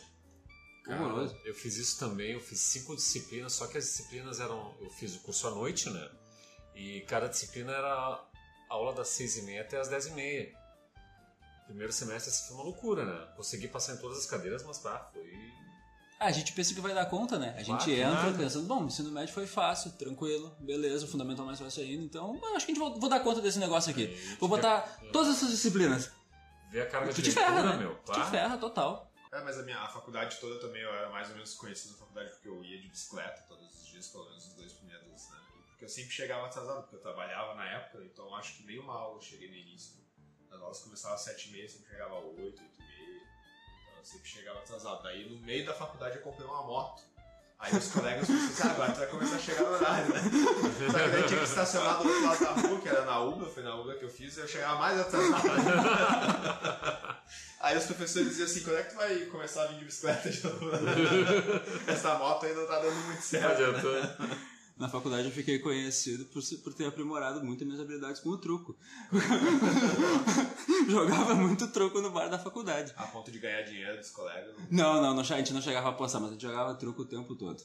Cara, eu fiz isso também, eu fiz cinco disciplinas, só que as disciplinas eram. Eu fiz o curso à noite, né? E cada disciplina era aula das seis e meia até as dez e meia. Primeiro semestre assim, foi uma loucura, né? Consegui passar em todas as cadeiras, mas tá, foi. Ah, a gente pensa que vai dar conta, né? A gente Claro entra nada. pensando, bom, o ensino médio foi fácil, tranquilo, beleza, o fundamental mais fácil ainda, então acho que a gente vai, vou dar conta desse negócio aqui. Aí, Vou botar quer- todas essas disciplinas. Ver a carga Tu de te leitura, ferra, né? meu. Tu te claro. ferra, total. É, mas a minha a faculdade toda também eu era mais ou menos conhecido na faculdade porque eu ia de bicicleta todos os dias, pelo menos os dois primeiros, né? Porque eu sempre chegava atrasado, porque eu trabalhava na época, então acho que nenhuma aula eu cheguei no início. As aulas começavam às sete e meia, sempre chegava às oito, oito e meia. Então eu sempre chegava atrasado. Daí no meio da faculdade eu comprei uma moto. Aí os colegas pensaram assim, ah, agora tu vai começar a chegar no horário, né? Só que daí tinha que estacionar do outro lado da rua, que era na UBA, foi na UBA que eu fiz, e eu chegava mais atrasado. Aí os professores diziam assim, quando é que tu vai começar a vir de bicicleta de novo? Essa moto aí não tá dando muito Não certo. né? Na faculdade eu fiquei conhecido por, por ter aprimorado muito minhas habilidades com o truco. Jogava muito truco no bar da faculdade. A ponto de ganhar dinheiro dos colegas. Não, não, não, che- a gente não chegava a apostar, mas a gente jogava truco o tempo todo.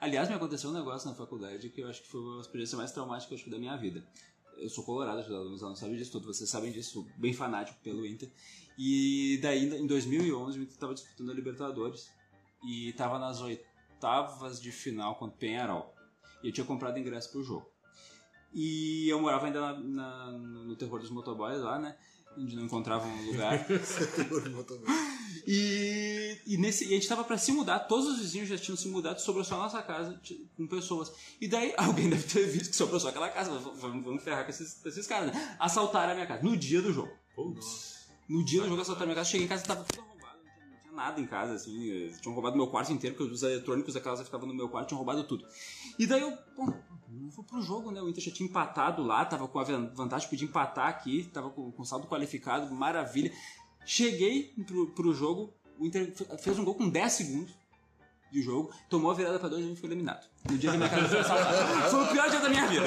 Aliás, me aconteceu um negócio na faculdade que eu acho que foi uma experiência mais traumática acho da minha vida. Eu sou colorado, os alunos não sabem disso tudo, vocês sabem disso, sou bem fanático pelo Inter. E daí, em 2011, o Inter estava disputando a Libertadores e estava nas oitavas de final contra o Penharol. E eu tinha comprado ingresso pro jogo. E eu morava ainda na- na- no terror dos motoboys lá, né? Onde não encontrava um lugar. E, e, nesse, e a gente tava pra se mudar, todos os vizinhos já tinham se mudado, sobrou só a nossa casa com pessoas. E daí alguém deve ter visto que sobrou só aquela casa, vamos, vamos- ferrar com esses, esses caras, né? Assaltaram a minha casa, no dia do jogo. Putz. No dia do jogo assaltaram a minha casa, cheguei em casa tava tudo nada em casa, assim. eles Tinham roubado meu quarto inteiro, porque os eletrônicos da casa ficavam no meu quarto, tinham roubado tudo. E daí eu, pô, não vou pro jogo, né? O Inter já tinha empatado lá, tava com a van- vantagem, podia empatar aqui, tava com, com saldo qualificado, maravilha. Cheguei pro, pro jogo, o Inter fe- fez um gol com 10 segundos de jogo, tomou a virada pra dois e a gente foi eliminado. No dia que a minha casa foi assaltada. Foi o pior dia da minha vida.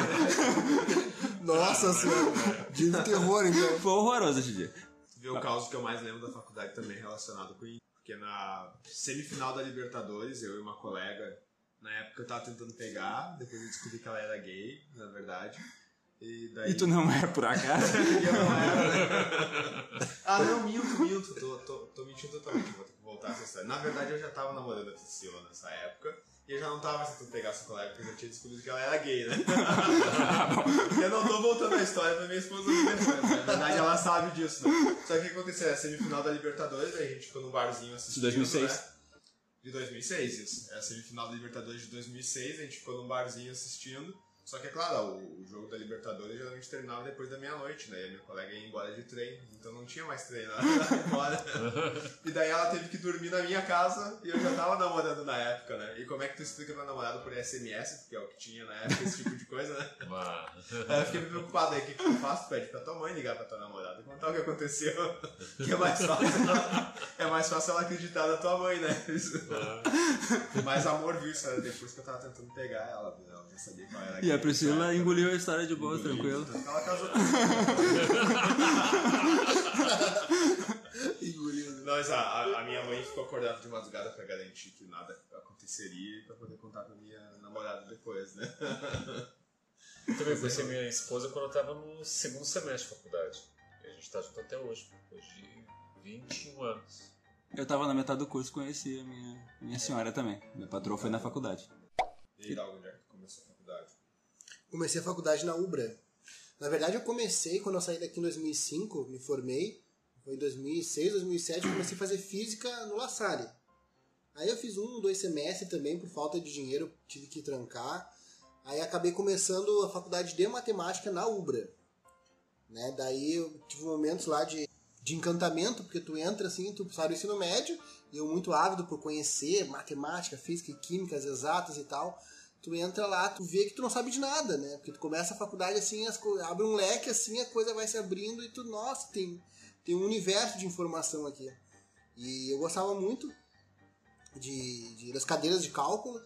Nossa senhora. Dia de terror, então. Foi horroroso esse dia. Viu o caso que eu mais lembro da faculdade também relacionado com isso. Porque na semifinal da Libertadores, eu e uma colega, na época eu tava tentando pegar, depois eu descobri que ela era gay, na verdade. E daí. E tu não é por acaso? Eu não era, né? Ah, não, minto, minto. Tô, tô, tô mentindo totalmente. Vou ter que voltar essa história. Na verdade, eu já tava namorando a Priscila nessa época. E eu já não tava tentando pegar essa colega, porque eu já tinha descobrido que ela era gay, né? eu não tô voltando a história pra minha esposa não né? Na verdade, ela sabe disso, né? Só que o que aconteceu? É a semifinal da Libertadores, aí a gente ficou num barzinho assistindo. 2006. Né? De 2006, isso. É a semifinal da Libertadores de 2006, a gente ficou num barzinho assistindo. Só que, é claro, o, o jogo da Libertadores geralmente terminava depois da meia-noite, né? E a minha colega ia embora de trem, então não tinha mais trem, ela ia embora. e daí ela teve que dormir na minha casa e eu já tava namorando na época, né? E como é que tu explica pra namorado por SMS, porque é o que tinha na época, esse tipo de coisa, né? Aí eu fiquei preocupado aí, o que, que tu faz? Tu pede pra tua mãe ligar pra tua namorada e contar o que aconteceu. Que é mais fácil. É mais fácil ela acreditar na tua mãe, né? Mas amor viu isso, né? depois que eu tava tentando pegar ela, ela sabia qual era. E a Priscila engoliu a história de boa, Engoliu, tranquilo. Ela casou. Engolindo. Nós, a, a- a minha mãe ficou acordada de madrugada pra garantir que nada aconteceria e pra poder contar pra minha namorada depois, né? Eu também conheci minha esposa quando eu tava no segundo semestre de faculdade. E a gente tá junto até hoje, depois de 21 anos. Eu tava na metade do curso e conheci a minha, minha senhora também. Minha patroa foi na faculdade. E da onde é que começou a faculdade? Comecei a faculdade na Ubra. Na verdade, eu comecei quando eu saí daqui em 2005, me formei. Foi em 2006, 2007, eu comecei a fazer física no La Salle. Aí eu fiz um, dois semestres também, por falta de dinheiro, tive que trancar. Aí acabei começando a faculdade de matemática na Ubra. Né? Daí eu tive momentos lá de, de encantamento, porque tu entra assim, tu sai do ensino médio, eu muito ávido por conhecer matemática, física e química, as exatas e tal. Tu entra lá, tu vê que tu não sabe de nada, né? Porque tu começa a faculdade assim, as abre um leque assim, a coisa vai se abrindo e tu, nossa, tem, tem um universo de informação aqui. E eu gostava muito de, de- das cadeiras de cálculo.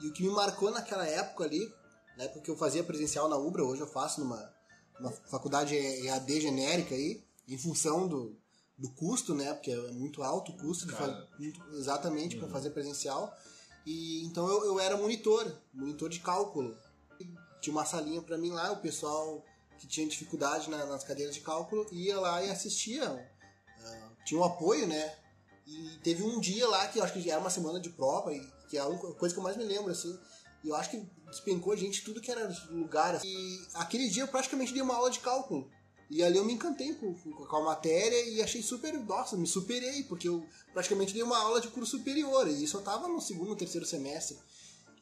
E o que me marcou naquela época ali, né, porque eu fazia presencial na Ubra, hoje eu faço numa, numa faculdade EAD genérica aí, em função do, do custo, né, porque é muito alto o custo Cara. exatamente para fazer presencial. E então eu, eu era monitor, monitor de cálculo. Tinha uma salinha para mim lá, o pessoal que tinha dificuldade na- nas cadeiras de cálculo ia lá e assistia. Ah, tinha um apoio, né? E teve um dia lá que eu acho que era uma semana de prova, e que é a coisa que eu mais me lembro, assim. E eu acho que despencou gente tudo que era lugar. assim. E aquele dia eu praticamente dei uma aula de cálculo. E ali eu me encantei com, com- a matéria e achei super. Nossa, me superei, porque eu praticamente dei uma aula de curso superior. E isso eu tava no segundo, terceiro semestre.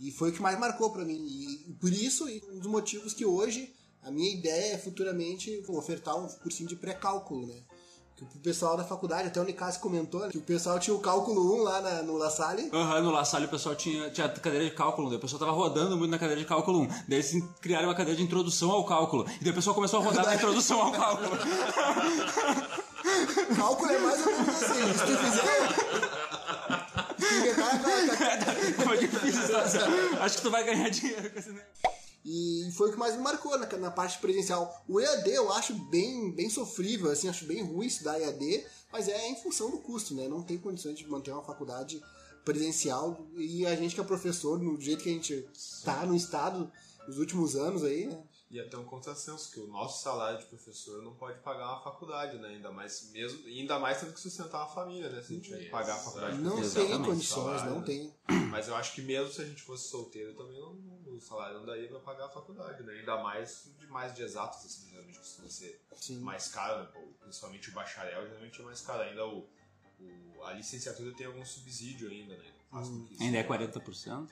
E foi o que mais marcou pra mim. E por isso, um dos motivos que hoje a minha ideia é futuramente ofertar um cursinho de pré-cálculo, né? Que o pessoal da faculdade, até o Nicasio comentou, né, que o pessoal tinha o cálculo 1 lá na- no La Salle. Aham, no La Salle o pessoal tinha, tinha cadeira de cálculo, daí o pessoal tava rodando muito na cadeira de cálculo 1. Daí eles criaram uma cadeira de introdução ao cálculo. E daí o pessoal começou a rodar na introdução ao cálculo. Cálculo é mais ou menos assim. Se tu fizer. Inventar aquela- Como difícil situação. Acho que tu vai ganhar dinheiro com esse negócio. E foi o que mais me marcou na, na parte presencial. O EAD eu acho bem, bem sofrível, assim, acho bem ruim estudar EAD, mas é em função do custo, né? Não tem condições de manter uma faculdade presencial e a gente que é professor, no jeito que a gente tá no estado nos últimos anos aí, né? E até um contrassenso, que o nosso salário de professor não pode pagar uma faculdade, né? Ainda mais, mesmo, ainda mais tendo que sustentar uma família, né? Se a gente tiver que pagar a faculdade de Não professor, tem condições, salário, não né? tem. Mas eu acho que mesmo se a gente fosse solteiro, também não, o salário não daria pra pagar a faculdade, né? Ainda mais de mais de exatos, assim, geralmente costuma ser Sim. mais caro, né? Principalmente o bacharel, geralmente é mais caro. Ainda o, o- a licenciatura tem algum subsídio ainda, né? Faz com que isso- Ainda é 40%?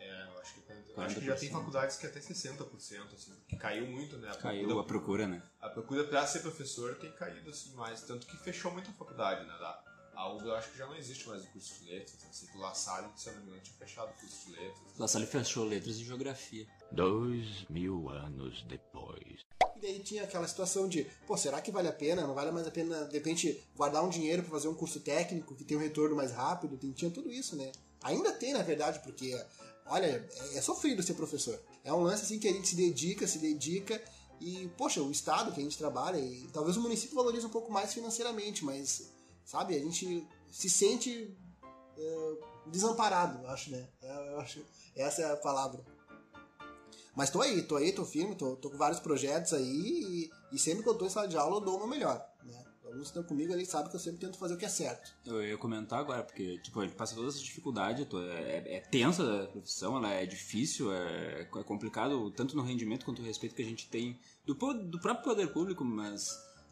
É, eu acho que, é 40%. Eu acho que já tem 40%. faculdades que até 60%, assim, que caiu muito, né? A Caiu a procura, né? a procura pra ser professor tem caído assim mais, tanto que fechou muita faculdade, né? Da, a UBA eu acho que já não existe mais o curso de letras, que o La Salle, se eu não me engano, tinha fechado o curso de letras. La Salle fechou letras e geografia. Dois mil anos depois. E daí tinha aquela situação de, pô, será que vale a pena? Não vale mais a pena, de repente, guardar um dinheiro pra fazer um curso técnico que tem um retorno mais rápido? Tem, tinha tudo isso, né? Ainda tem, na verdade, porque, olha, é, é sofrido ser professor. É um lance assim que a gente se dedica, se dedica e, poxa, o estado que a gente trabalha, e talvez o município valorize um pouco mais financeiramente, mas, sabe, a gente se sente é, desamparado, eu acho, né? Eu acho, essa é a palavra. Mas tô aí, tô aí, tô firme, tô, tô com vários projetos aí e, e sempre que eu tô em sala de aula eu dou o meu melhor, né? Os alunos que estão comigo, eles sabem que eu sempre tento fazer o que é certo. Eu ia comentar agora, porque tipo, a gente passa todas essas dificuldades, tô- é, é tensa a profissão, ela é difícil, é, é complicado, tanto no rendimento quanto no respeito que a gente tem do, do próprio poder público, mas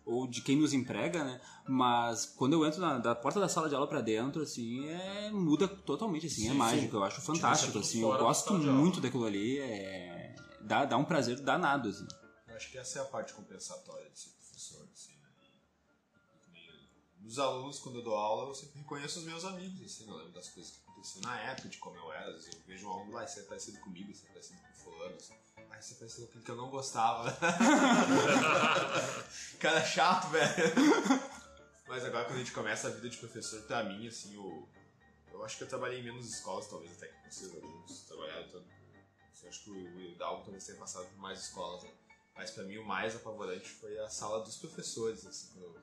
ou de quem nos emprega, né? Mas quando eu entro na, da porta da sala de aula pra dentro, assim, é, muda totalmente, assim, é mágico. Eu acho fantástico, tudo assim, eu gosto muito daquilo ali, é, dá, dá um prazer danado, assim. Eu acho que essa é a parte compensatória de ser professor, assim, né? Nos alunos, quando eu dou aula, eu sempre reconheço os meus amigos, assim, eu lembro das coisas que aconteciam na época, de como eu era, vezes eu vejo um aluno lá, você é parecido comigo, você é parecido com fulano, assim. Aí você é parecido com aquele que eu não gostava. Cara chato, velho. Mas agora quando a gente começa a vida de professor, pra mim, assim, o... eu acho que eu trabalhei em menos escolas, talvez até que vocês alunos trabalharam tanto. Eu acho que o o Dalton talvez tenha passado por mais escolas, né? Mas pra mim o mais apavorante foi a sala dos professores, assim, eu,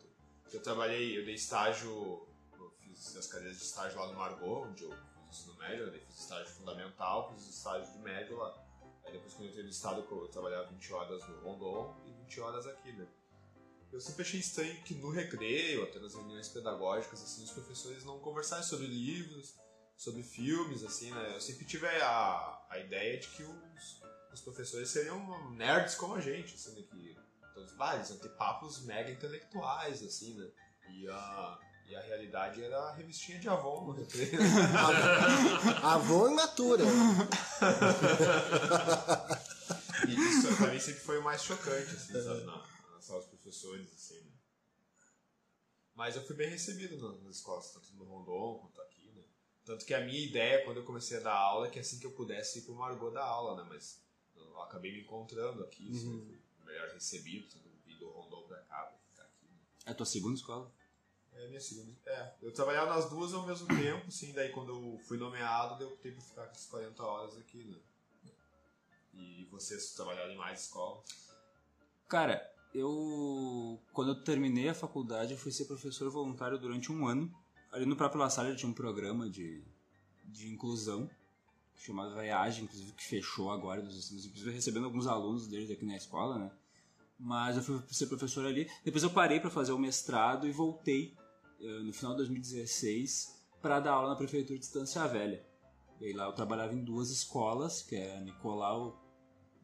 eu trabalhei, eu dei estágio no fiz as cadeiras de estágio lá no Margot, onde eu fiz ensino médio, daí fiz estágio fundamental, fiz estágio de médio lá. Aí depois quando eu entrei no estado, eu trabalhava 20 horas no Rondon e 20 horas aqui, né? Eu sempre achei estranho que no recreio, até nas reuniões pedagógicas, assim, os professores não conversassem sobre livros, sobre filmes, assim, né? Eu sempre tive a, a ideia de que os, os professores seriam nerds como a gente, assim, né? Que, então, ah, eles iam ter papos mega intelectuais, assim, né? E a, e a realidade era a revistinha de Avon no recreio. Avô imatura. E isso pra mim sempre foi o mais chocante, assim, sabe, na, na sala dos professores, assim, né? Mas eu fui bem recebido nas, nas escolas, tanto no Rondon quanto aqui? Tanto que a minha ideia, quando eu comecei a dar aula, é que assim que eu pudesse ir pro Margot dar aula, né? Mas eu acabei me encontrando aqui, assim, fui melhor recebido, vindo do Rondon pra cá, pra ficar aqui, né? É a tua segunda escola? É a minha segunda. É, eu trabalhava nas duas ao mesmo tempo, assim, daí quando eu fui nomeado, eu optei por ficar com essas 40 horas aqui, né? E vocês trabalharam em mais escolas? Cara, eu. Quando eu terminei a faculdade, eu fui ser professor voluntário durante um ano. Ali no próprio La Salle tinha um programa de, de inclusão chamado Viagem, inclusive que fechou agora, inclusive recebendo alguns alunos deles aqui na escola, né? Mas eu fui ser professor ali. Depois eu parei para fazer o mestrado e voltei eh, no final de 2016 para dar aula na prefeitura de Estância Velha. E lá eu trabalhava em duas escolas, que é Nicolau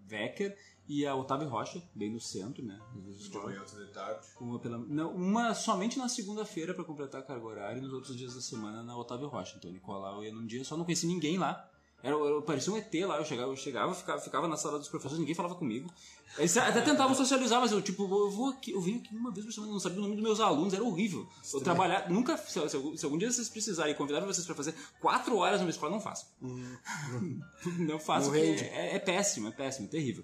Wecker e a Otávio Rocha, bem no centro, né? Duas De manhã, de tarde? Uma, pela, não, uma somente na segunda-feira para completar a carga horária e nos outros dias da semana na Otávio Rocha. Então, Nicolau ia num dia, só não conheci ninguém lá. Era, eu parecia um ET lá, eu chegava, eu chegava ficava, ficava na sala dos professores, ninguém falava comigo. Eles até tentavam socializar, mas eu, tipo, eu vou aqui, eu vim aqui uma vez por semana, não sabia o nome dos meus alunos, era horrível. Eu trabalhar, nunca, se, algum- se algum dia vocês precisarem convidar vocês para fazer quatro horas numa escola, não não façam, Não porque rende. é, é péssimo, é péssimo, é terrível.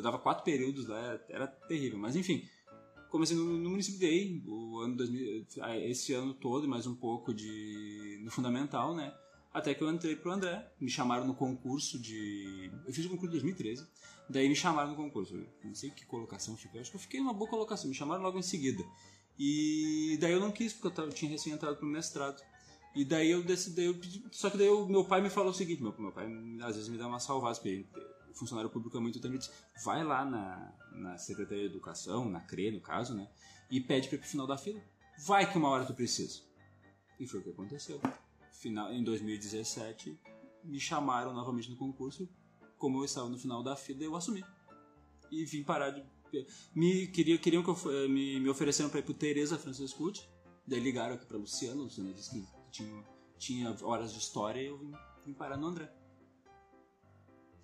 Eu dava quatro períodos lá, era, terrível, mas enfim. Comecei no, no município DEI, o ano 2000, ah, esse ano todo, mais um pouco de no fundamental, né? Até que eu entrei pro André, me chamaram no concurso de. Eu fiz o concurso em 2013, daí me chamaram no concurso. Não sei que colocação eu acho que eu fiquei numa boa colocação, me chamaram logo em seguida. E daí eu não quis, porque eu, tava- eu tinha recém entrado pro mestrado. E daí eu decidi, eu pedi, só que daí o meu pai me falou o seguinte, meu, meu pai às vezes me dá uma salvada, porque funcionário público é muito disse, vai lá na, na Secretaria de Educação, na CRE no caso, né, e pede para ir pro final da fila. Vai que uma hora tu precisa. E foi o que aconteceu. Final, em 2017, me chamaram novamente no concurso, como eu estava no final da fila, eu assumi. E vim parar de... Me, queria, queriam que eu, me, me ofereceram para ir pro Tereza Franciscucci, Daí ligaram aqui pra Luciano, Luciano disse que tinha, tinha horas de história e eu vim, vim parar no André.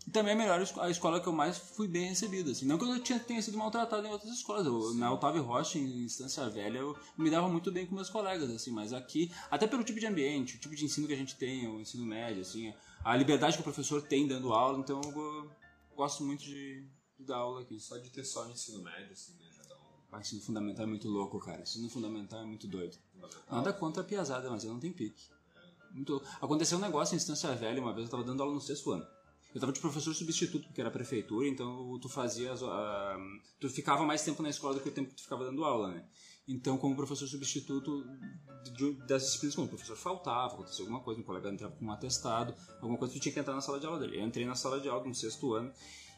E também a melhor a escola que eu mais fui bem recebido. Assim. Não que eu tinha, tenha sido maltratado em outras escolas. Eu, na Otávio Rocha, em Instância Velha, eu me dava muito bem com meus colegas, assim, mas aqui, até pelo tipo de ambiente, o tipo de ensino que a gente tem, o ensino médio, assim, a liberdade que o professor tem dando aula, então eu go- gosto muito de, de dar aula aqui. Só de ter só ensino médio, assim, né? Já dá um O ensino fundamental é muito louco, cara. Ensino fundamental é muito doido. Nada contra a piazada, mas eu não tenho pique. Muito... Aconteceu um negócio em Instância Velha, uma vez eu tava dando aula no sexto ano. Eu tava de professor substituto, porque era prefeitura, então tu fazia. as- ah, tu ficava mais tempo na escola do que o tempo que tu ficava dando aula, né? Então, como professor substituto de- das disciplinas, quando o professor faltava, aconteceu alguma coisa, um colega entrava com um atestado, alguma coisa, tu tinha que entrar na sala de aula dele. Eu entrei na sala de aula no sexto ano,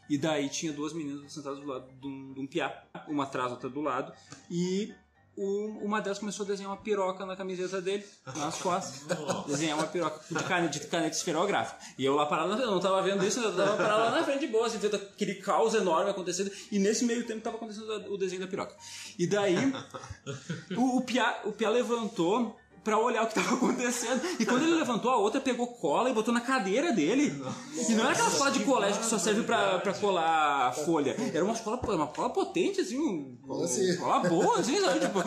e daí tinha duas meninas sentadas do lado de um, de um piá, uma atrás, outra do lado, e o- uma delas começou a desenhar uma piroca na camiseta dele, nas costas. desenhar uma piroca de caneta, de caneta esferográfica. E eu lá parado, eu não tava vendo isso, eu tava parado lá na frente de boa, assim, vendo aquele caos enorme acontecendo. E nesse meio tempo tava acontecendo o desenho da piroca. E daí, o, o, Piá, o Piá levantou pra olhar o que tava acontecendo. E quando ele levantou, a outra pegou cola e botou na cadeira dele. E não era aquela cola de colégio que só serve pra, pra colar folha. Era uma escola, uma cola potente, assim, Cola assim. cola boa, assim, sabe? Tipo,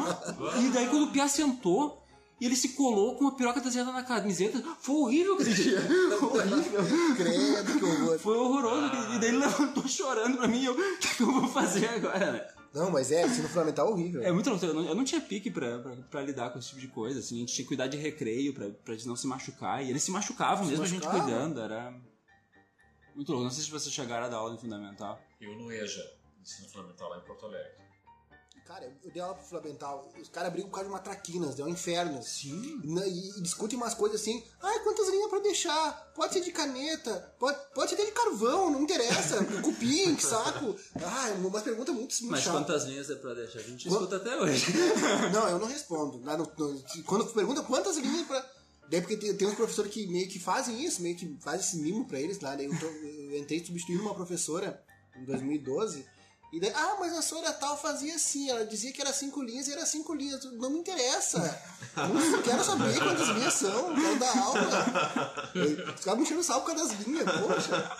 e daí quando o Piá sentou, e ele se colou com uma piroca desenhada na camiseta. Foi horrível aquele dia. horrível. Credo, que horror. Foi horroroso. E daí ele levantou chorando pra mim. E eu, o que, que eu vou fazer agora, né? Não, mas é, ensino fundamental é horrível. É muito louco. Eu não, eu não tinha pique pra, pra, pra lidar com esse tipo de coisa. Assim, a gente tinha que cuidar de recreio pra, pra não se machucar. E eles se machucavam mesmo, a gente cuidando. Era muito louco. Não sei se vocês chegaram a dar aula em fundamental. Eu no EJA, ensino fundamental lá em Porto Alegre. Cara, eu dei aula pro Fundamental, os caras brigam por causa de uma traquinas, é um inferno. Sim. E, e discutem umas coisas assim, ai, quantas linhas pra deixar? Pode ser de caneta, pode, pode ser até de carvão, não interessa. Cupim, que saco. Ai, umas perguntas muito, muito Mas chatas. quantas linhas é pra deixar? A gente Qua- escuta até hoje. Não, eu não respondo. Quando pergunta quantas linhas pra. Daí porque tem, tem uns professores que meio que fazem isso, meio que fazem esse mimo pra eles lá. Daí eu, tô- eu entrei substituindo uma professora em 2012. E daí, ah, mas a senhora tal fazia assim, ela dizia que era cinco linhas e era cinco linhas. Não me interessa. Eu não quero saber quantas linhas são, quero dar aula. Os caras me enchendo o saco por causa das linhas, poxa.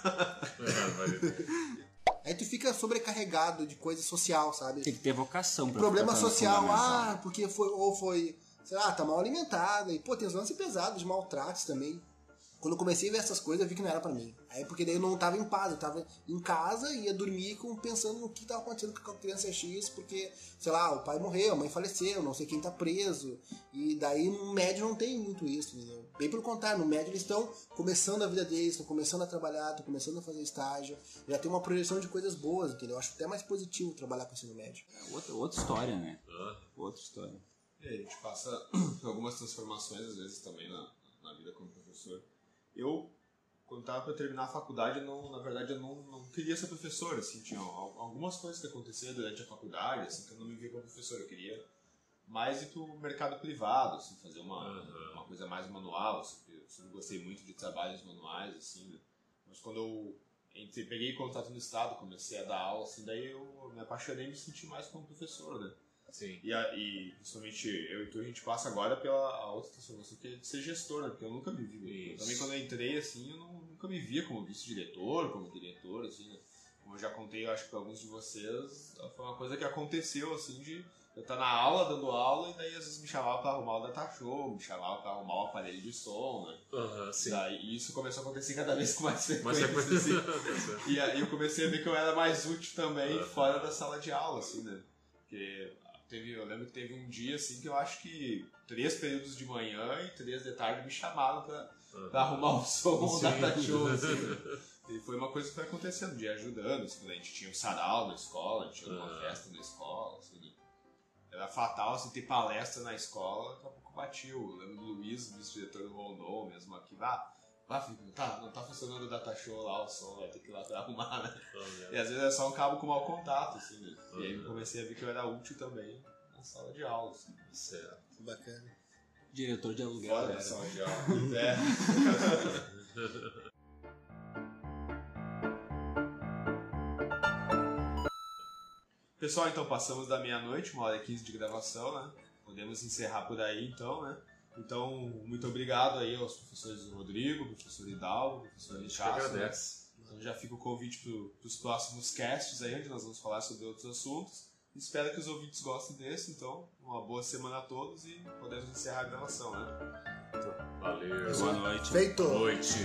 Aí tu fica sobrecarregado de coisa social, sabe? Tem que ter vocação pra problema social, ah, porque foi, ou foi, sei lá, tá mal alimentada, e pô, tem uns lances pesados de maltratos também. Quando eu comecei a ver essas coisas, eu vi que não era pra mim. Aí porque daí eu não tava em paz, eu tava em casa e ia dormir com, pensando no que tava acontecendo com a criança X, porque, sei lá, o pai morreu, a mãe faleceu, não sei quem tá preso. E daí no médio não tem muito isso, entendeu? Bem pelo contrário, no médio eles estão começando a vida deles, estão começando a trabalhar, estão começando a fazer estágio, já tem uma projeção de coisas boas, entendeu? Eu acho até mais positivo trabalhar com ensino médio. É outra, outra história, né? Outra história. E a gente passa por algumas transformações, às vezes, também na, na vida como professor. Eu, quando tava para terminar a faculdade, não, na verdade, eu não, não queria ser professor, assim, tinha al- algumas coisas que aconteciam durante a faculdade, assim, que eu não me via como professor, eu queria mais ir pro mercado privado, assim, fazer uma, uma coisa mais manual, assim, eu sempre gostei muito de trabalhos manuais, assim, né? mas quando eu entrei, peguei contato no estado, comecei a dar aula, assim, daí eu me apaixonei e me senti mais como professor, né? Sim. E, a, e principalmente eu e tu, a gente passa agora pela a outra transformação que é de ser gestor, né? Porque eu nunca me vi. Também quando eu entrei, assim, eu não- nunca me via como vice-diretor, como diretor, assim, né? Como eu já contei, eu acho que pra alguns de vocês, foi uma coisa que aconteceu, assim, de eu estar na aula, dando aula, e daí às vezes me chamavam pra arrumar o data show, me chamavam pra arrumar o aparelho de som, né? Aham, sim. Daí, e isso começou a acontecer cada vez com mais frequência. Mas assim. E aí eu comecei a ver que eu era mais útil também fora da sala de aula, assim, né? Porque teve, eu lembro que teve um dia, assim, que eu acho que três períodos de manhã e três de tarde me chamaram pra, pra arrumar o som Sim. da data show, assim? E foi uma coisa que foi acontecendo, de ajudando, assim, quando a gente tinha um sarau na escola, a gente tinha uma festa na escola, assim, né? Era fatal, assim, ter palestra na escola, daqui a pouco batiu. Eu lembro do Luiz, o vice-diretor do Rondon, mesmo aqui, vá, não tá, não tá funcionando o data show lá, o som, vai ter que ir lá pra arrumar, né? E às vezes é só um cabo com mau contato, assim, né? E aí eu comecei a ver que eu era útil também na sala de aula, assim. Certo. Bacana. Diretor de aluguel. Fora da sala de aula. É. Pessoal, então passamos da meia-noite, uma hora e quinze de gravação, né? Podemos encerrar por aí, então, né? Então, muito obrigado aí aos professores Rodrigo, professor Hidalgo, professor agradece. Então já fica o convite para os próximos casts aí, onde nós vamos falar sobre outros assuntos. Espero que os ouvintes gostem desse, então, uma boa semana a todos e podemos encerrar a gravação, né? Valeu. Boa noite. Feito! Boa noite.